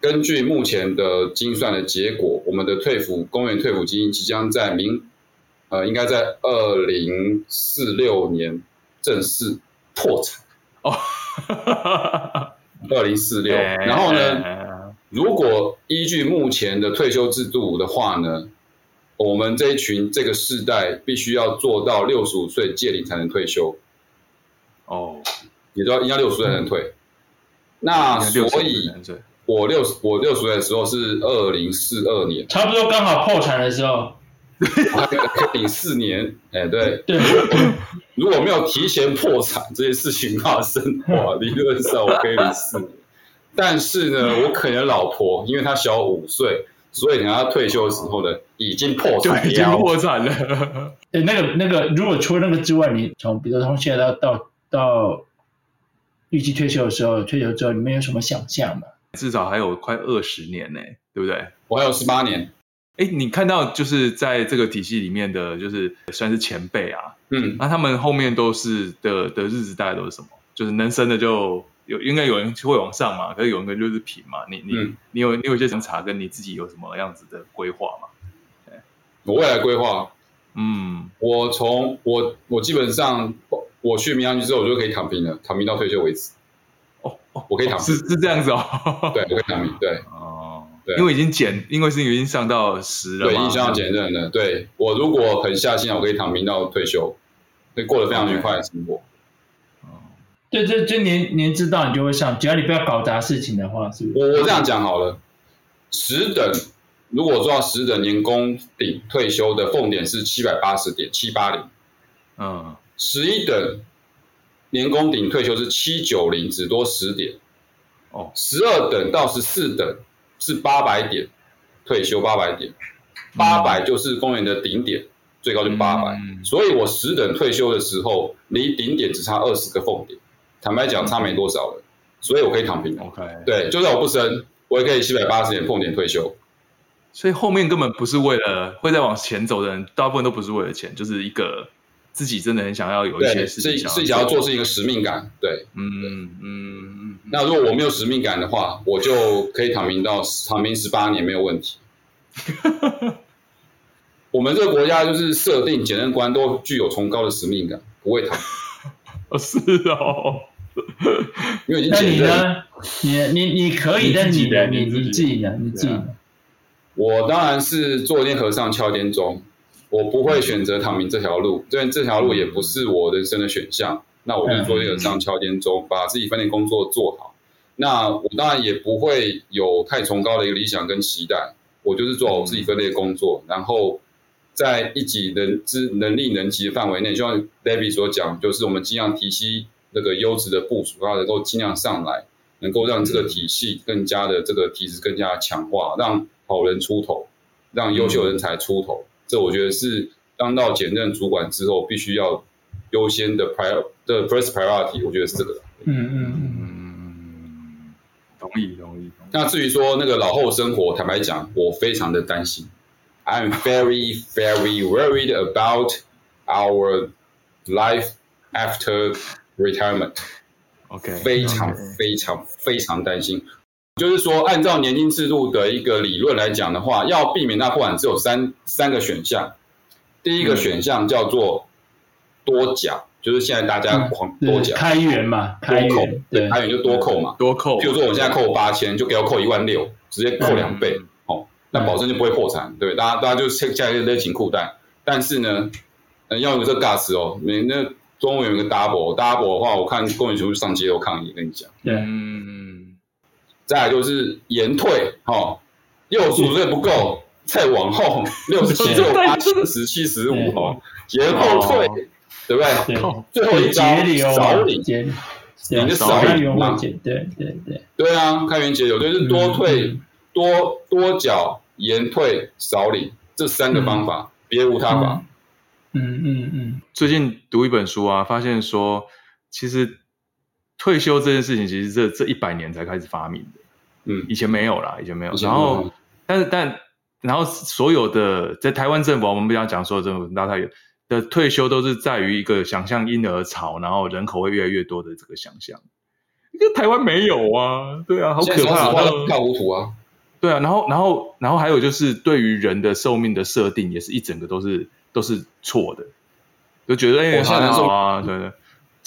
根据目前的精算的结果，我们的退抚公务员退抚基金即将在明呃，应该在二零四六年正式破产哦，二零四六，然后呢？如果依据目前的退休制度的话呢，我们这一群这个世代必须要做到六十五岁届龄才能退休。哦，也都要应该六十岁才能退。嗯、那所以，我六十我六十岁的时候是二零四二年，差不多刚好破产的时候，可以领四年。哎，对对，如果没有提前破产这些事情发生的话，理论上我可以领四年。但是呢，我可能老婆，因为她小五岁，所以等她退休的时候呢，已经破产，已经破产了。对，那个那个，如果除了那个之外，你从比如从现在到到到预计退休的时候，退休之后，你们有什么想象吗？至少还有快二十年呢，对不对？我还有十八年。哎，你看到就是在这个体系里面的，就是算是前辈啊，嗯，那他们后面都是的的日子大概都是什么？就是能生的就。有应该有人会往上嘛？可是有人就是平嘛？你你、嗯、你有你有一些想法，跟你自己有什么样子的规划吗？我未来规划，嗯，我从我我基本上我去民航局之后，我就可以躺平了，躺平到退休为止。哦哦，我可以躺平，是是这样子哦。对，我可以躺平。对，哦，对，因为已经减，因为是已经上到十了，对，已经上到减任了。对，我如果狠下心，我可以躺平到退休，会过得非常愉快的生活。哦对，这这年年知道你就会上，只要你不要搞砸事情的话，是不是？我我这样讲好了，十等如果做到十等年功顶退休的俸点是七百八十点七八零，嗯，十一等年功顶退休是七九零，只多十点，哦，十二等到十四等是八百点退休八百点，八百就是公务员的顶点，嗯、最高就八百、嗯，所以我十等退休的时候离顶点只差二十个俸点。坦白讲，差没多少了，所以我可以躺平。OK，对，就算我不升，我也可以七百八十点俸点退休。所以后面根本不是为了会再往前走的人，大部分都不是为了钱，就是一个自己真的很想要有一些事情想，自己想要做是一个使命感。对，嗯嗯嗯。那如果我没有使命感的话，我就可以躺平到躺平十八年没有问题。我们这个国家就是设定检任官都具有崇高的使命感，不会躺。哦，是哦。因为已经那你。呢？你你你可以，但你的呢你你你自己呢？你自己？我当然是做一天和尚敲一天钟，我不会选择躺平这条路，因为这条路也不是我人生的选项。那我就做一天和尚敲一天钟，把自己分内工作做好。那我当然也不会有太崇高的一个理想跟期待，我就是做好我自己分内的工作，然后在一己能之能力能及的范围内，就像 David 所讲，就是我们尽量提携那个优质的部署，它能够尽量上来，能够让这个体系更加的这个体制更加强化，让好人出头，让优秀人才出头。这我觉得是当到检任主管之后，必须要优先的 prior 的 first priority，我觉得是这个。嗯嗯嗯。嗯，同意同意。同意那至于说那个老后生活，坦白讲，我非常的担心。I'm very very worried about our life after retirement。OK，非常非常非常担心。就是说，按照年金制度的一个理论来讲的话，要避免那破产，只有三三个选项。第一个选项叫做多缴，就是现在大家狂多缴，开源嘛，开多扣源，对，开源就多扣嘛。多扣。譬如说，我现在扣八千，就给我扣一万六，直接扣两倍，哦，那保证就不会破产，对，大家大家就现在勒紧裤带。但是呢，要有这个 gas 哦，你那中文有个 double，double 的话，我看公园全部上街头抗议，跟你讲。对，嗯，再来就是延退，哦，六十五岁不够，再往后六十七、六八、七十、七十五，哦，延后退，对不对？对，最后一招少领，节，你就少少领嘛。开源会减，对对对，对啊，开源节流，就是多退嗯、多多缴、延退、少领这三个方法，别无他法。嗯嗯嗯，最近读一本书啊，发现说，其实退休这件事情，其实这这一百年才开始发明的。嗯，以前没有啦，以前没有。然后，但是但然后所有的在台湾政府，我们不要讲所有政府拉太远的退休，都是在于一个想象婴儿潮，然后人口会越来越多的这个想象。因为台湾没有啊，对啊，好可怕，啊！一塌糊涂啊！对啊，然后然后然后还有就是对于人的寿命的设定，也是一整个都是都是错的，就觉得哎，还好啊，对对，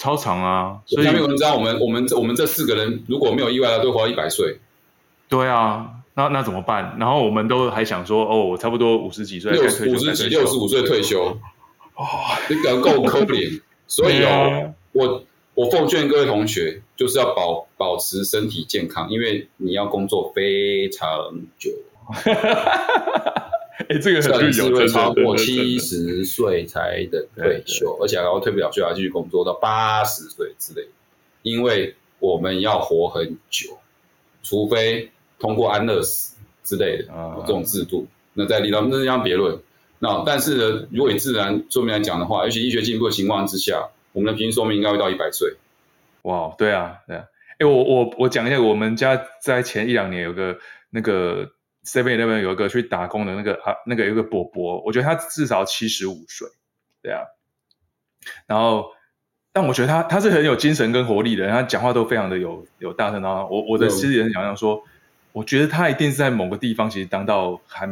超长啊。所以下面有人知道我们我们我们这四个人如果没有意外的，都活到一百岁。对啊，那那怎么办？然后我们都还想说，哦，我差不多五十几岁，六五十几、六十五岁退休，哦，这个够可怜。所以 哦，我我奉劝各位同学，就是要保保持身体健康，因为你要工作非常久。哎，这个很是会超过七十岁才能退休，而且然后退不了休，还要继续工作到八十岁之类。因为我们要活很久，除非。通过安乐死之类的啊，这种制度，那在理论上这样别论。那但是呢，如果以自然寿命来讲的话，而且医学进步的情况之下，我们的平均寿命应该会到一百岁。哇，对啊，对啊。哎，我我我讲一下，我们家在前一两年有个那个 Seven 那边有一个去打工的那个啊，那个有个伯伯，我觉得他至少七十五岁，对啊。然后，但我觉得他他是很有精神跟活力的，他讲话都非常的有有大声。然后我我的其实也很想象说。我觉得他一定是在某个地方，其实当到还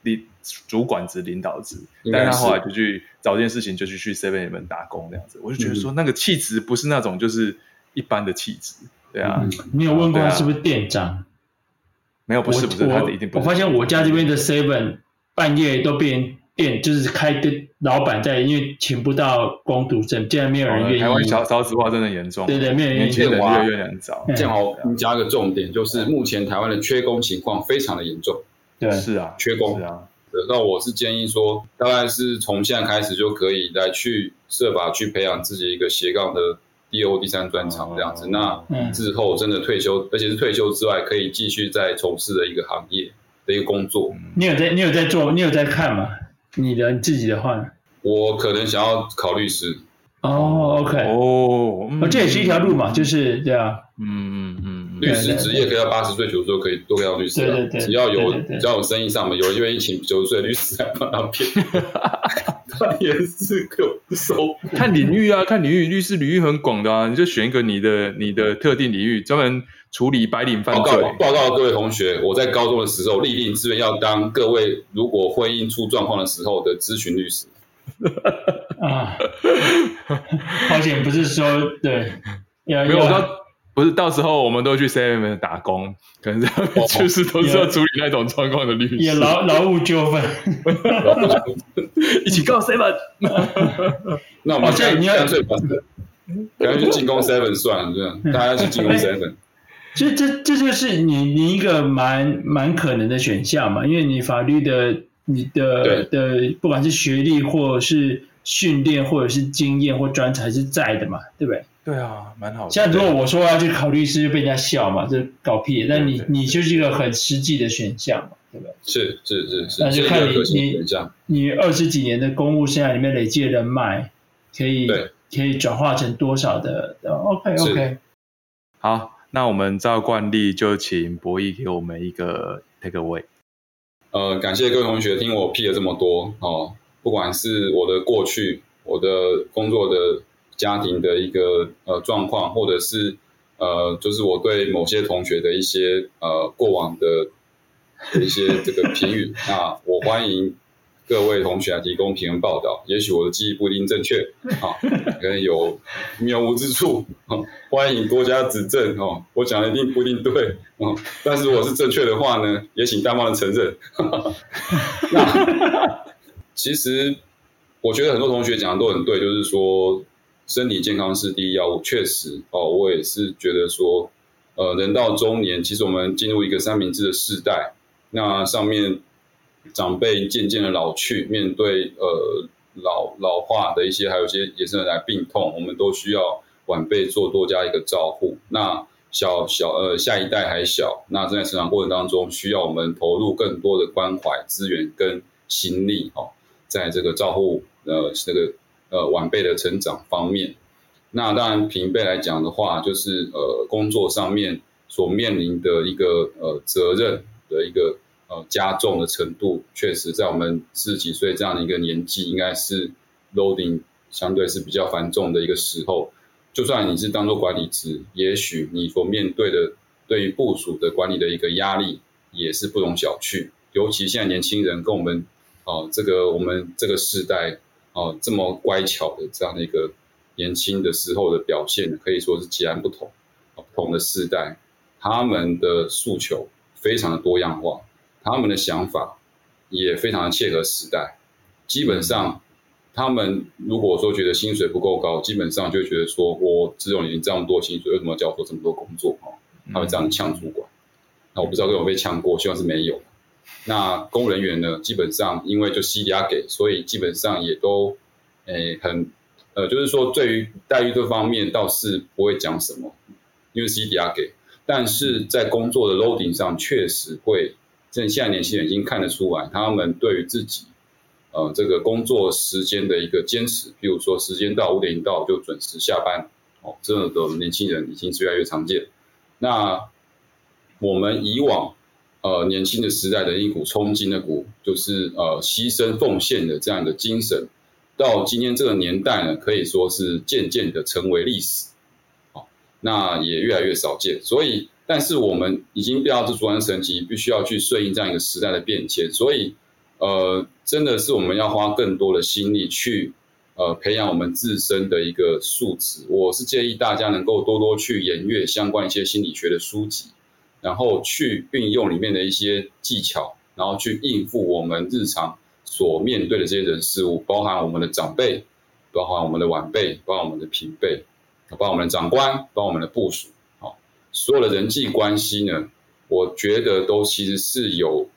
领主管职、领导职，但他后来就去找件事情，就去去 Seven 里面打工这样子。我就觉得说，那个气质不是那种就是一般的气质，对啊。嗯、你有问过他是不是店长？啊、没有，不是，不是，他一定不是。我发现我家这边的 Seven 半夜都变店，就是开的 老板在，因为请不到工读生，竟然没有人愿意。台湾少少子化真的严重，对对，没有人愿意。年轻人越来越难找。正好你加个重点，就是目前台湾的缺工情况非常的严重。对，是啊，缺工。是啊。那我是建议说，大概是从现在开始就可以来去设法去培养自己一个斜杠的第二、第三专长这样子。那之后真的退休，而且是退休之外，可以继续在从事的一个行业的一个工作。你有在，你有在做，你有在看吗？你的你自己的话，我可能想要考律师。哦，OK，哦，这也是一条路嘛，就是对啊，嗯嗯嗯，律师职业可以到八十岁九十岁可以都可以当律师，对对对，只要有只要有生意上门，有人愿意请九十岁律师 来帮他骗，他也是有收。看领域啊，看领域，律师领域很广的啊，你就选一个你的你的特定领域，专门处理白领犯罪。报告报告各位同学，我在高中的时候立定志愿要当各位如果婚姻出状况的时候的咨询律师。啊，好险不是说对，要没有不是，到时候我们都去 seven 打工，可能就是都是要处理那种状况的律师也师，劳劳务纠纷。一起告 seven。那我们哦所以你要干脆把 干脆去进攻 seven 算了，这样大家去进攻 seven。这这这就是你你一个蛮蛮可能的选项嘛，因为你法律的你的的不管是学历或是训练或者是经验或专才是在的嘛，对不对？对啊，蛮好的。像如果我说要去考律师，就被人家笑嘛，这搞屁！但你你就是一个很实际的选项嘛，对不对？是是是是，那就看你你。你二十几年的公务生涯里面累积的人脉，可以可以转化成多少的的？OK 是 OK，好，那我们照惯例就请博弈给我们一个 take away。呃，感谢各位同学听我 P 了这么多哦，不管是我的过去，我的工作的家庭的一个呃状况，或者是呃，就是我对某些同学的一些呃过往的一些这个评语，那我欢迎各位同学来提供评论报道。也许我的记忆不一定正确，啊，可能有谬误之处，欢迎多加指正哦。我讲的一定不一定对哦，但是如果是正确的话呢，也请大方的承认。那其实我觉得很多同学讲的都很对，就是说身体健康是第一要务。确实哦，我也是觉得说，呃，人到中年，其实我们进入一个三明治的世代，那上面长辈渐渐的老去，面对呃老老化的一些，还有一些衍生来病痛，我们都需要晚辈做多加一个照护。那小小呃下一代还小，那正在成长过程当中，需要我们投入更多的关怀资源跟心力哦，在这个照护呃这个呃晚辈的成长方面。那当然平辈来讲的话，就是呃工作上面所面临的一个呃责任的一个呃加重的程度，确实在我们四十几岁这样的一个年纪，应该是 loading 相对是比较繁重的一个时候。就算你是当做管理职，也许你所面对的对于部署的管理的一个压力也是不容小觑。尤其现在年轻人跟我们哦、呃，这个我们这个世代哦、这么乖巧的这样的一个年轻的时候的表现，可以说是截然不同。不同的世代，他们的诉求非常的多样化，他们的想法也非常的切合时代，基本上。他们如果说觉得薪水不够高，基本上就觉得说，我只有你这么多薪水，为什么要叫我做这么多工作？哦，他会这样呛主管。那我不知道有没有被呛过，希望是没有。那公务人员呢，基本上因为就 CDR 给，所以基本上也都诶很呃，就是说对于待遇这方面倒是不会讲什么，因为 CDR 给，但是在工作的 loading 上确实会，现在年轻人已经看得出来，他们对于自己。呃，这个工作时间的一个坚持，比如说时间到五点一到就准时下班，哦，这样的年轻人已经是越来越常见。那我们以往呃年轻的时代的一股冲劲，的股就是呃牺牲奉献的这样的精神，到今天这个年代呢，可以说是渐渐的成为历史，哦，那也越来越少见。所以，但是我们已经变到这主管层级，必须要去顺应这样一个时代的变迁，所以。呃，真的是我们要花更多的心力去呃培养我们自身的一个素质。我是建议大家能够多多去研阅相关一些心理学的书籍，然后去运用里面的一些技巧，然后去应付我们日常所面对的这些人事物，包含我们的长辈，包含我们的晚辈，包含我们的平辈，包含我们的长官，包含我们的部属，好，所有的人际关系呢，我觉得都其实是有，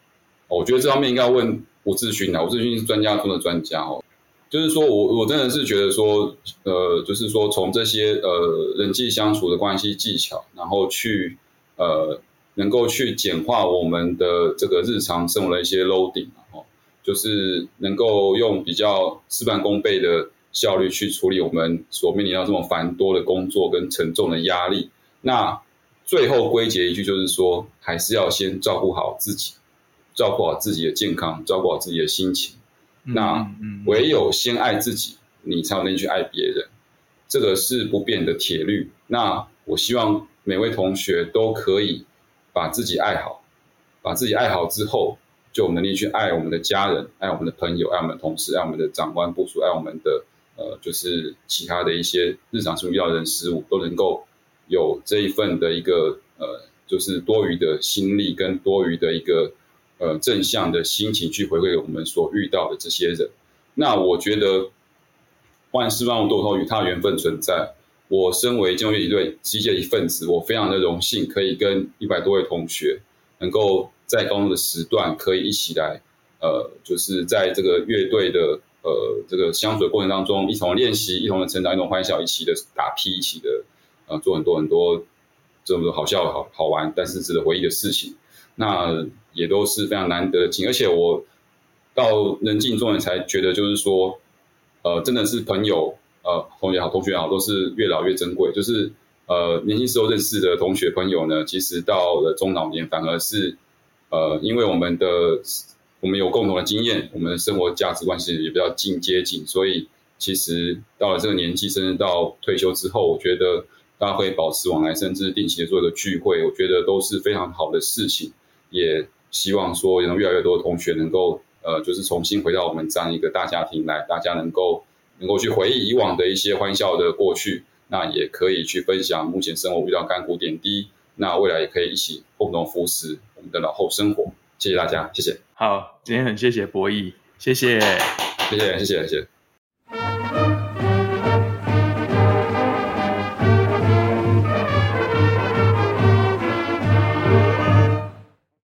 我觉得这方面应该要问。吴志勋啊，吴志勋是专家中的专家哦，就是说我我真的是觉得说，呃，就是说从这些呃人际相处的关系技巧，然后去呃能够去简化我们的这个日常生活的一些 loading 哦，就是能够用比较事半功倍的效率去处理我们所面临到这么繁多的工作跟沉重的压力。那最后归结一句就是说，还是要先照顾好自己。照顾好自己的健康，照顾好自己的心情。嗯、那唯有先爱自己，你才有能力去爱别人。这个是不变的铁律。那我希望每位同学都可以把自己爱好，把自己爱好之后，就有能力去爱我们的家人、爱我们的朋友、爱我们的同事、爱我们的长官部属、爱我们的呃，就是其他的一些日常生活遇到人事物，都能够有这一份的一个呃，就是多余的心力跟多余的一个呃正向的心情去回馈给我们所遇到的这些人。那我觉得万事万物都有与他缘分存在。我身为建中乐队机械一份子，我非常的荣幸可以跟一百多位同学，能够在高中的时段可以一起来，呃，就是在这个乐队的呃这个相处的过程当中，一同练习，一同的成长，一同欢笑，一起的打屁，一起的呃做很多很多这么多好笑好好玩，但是值得回忆的事情，那也都是非常难得的经历，而且我到人尽中年才觉得，就是说，呃，真的是朋友。呃，同学好，同学好，都是越老越珍贵。就是呃，年轻时候认识的同学朋友呢，其实到了中老年，反而是呃，因为我们的我们有共同的经验，我们的生活价值观其实也比较近接近，所以其实到了这个年纪，甚至到退休之后，我觉得大家会保持往来，甚至定期的做一个聚会，我觉得都是非常好的事情。也希望说，有越来越多的同学能够呃，就是重新回到我们这样一个大家庭来，大家能够。能够去回忆以往的一些欢笑的过去，那也可以去分享目前生活遇到甘苦点滴，那未来也可以一起共同扶持我们的老后生活。谢谢大家，谢谢。好，今天很谢谢博弈，谢谢，谢谢，谢谢，谢谢。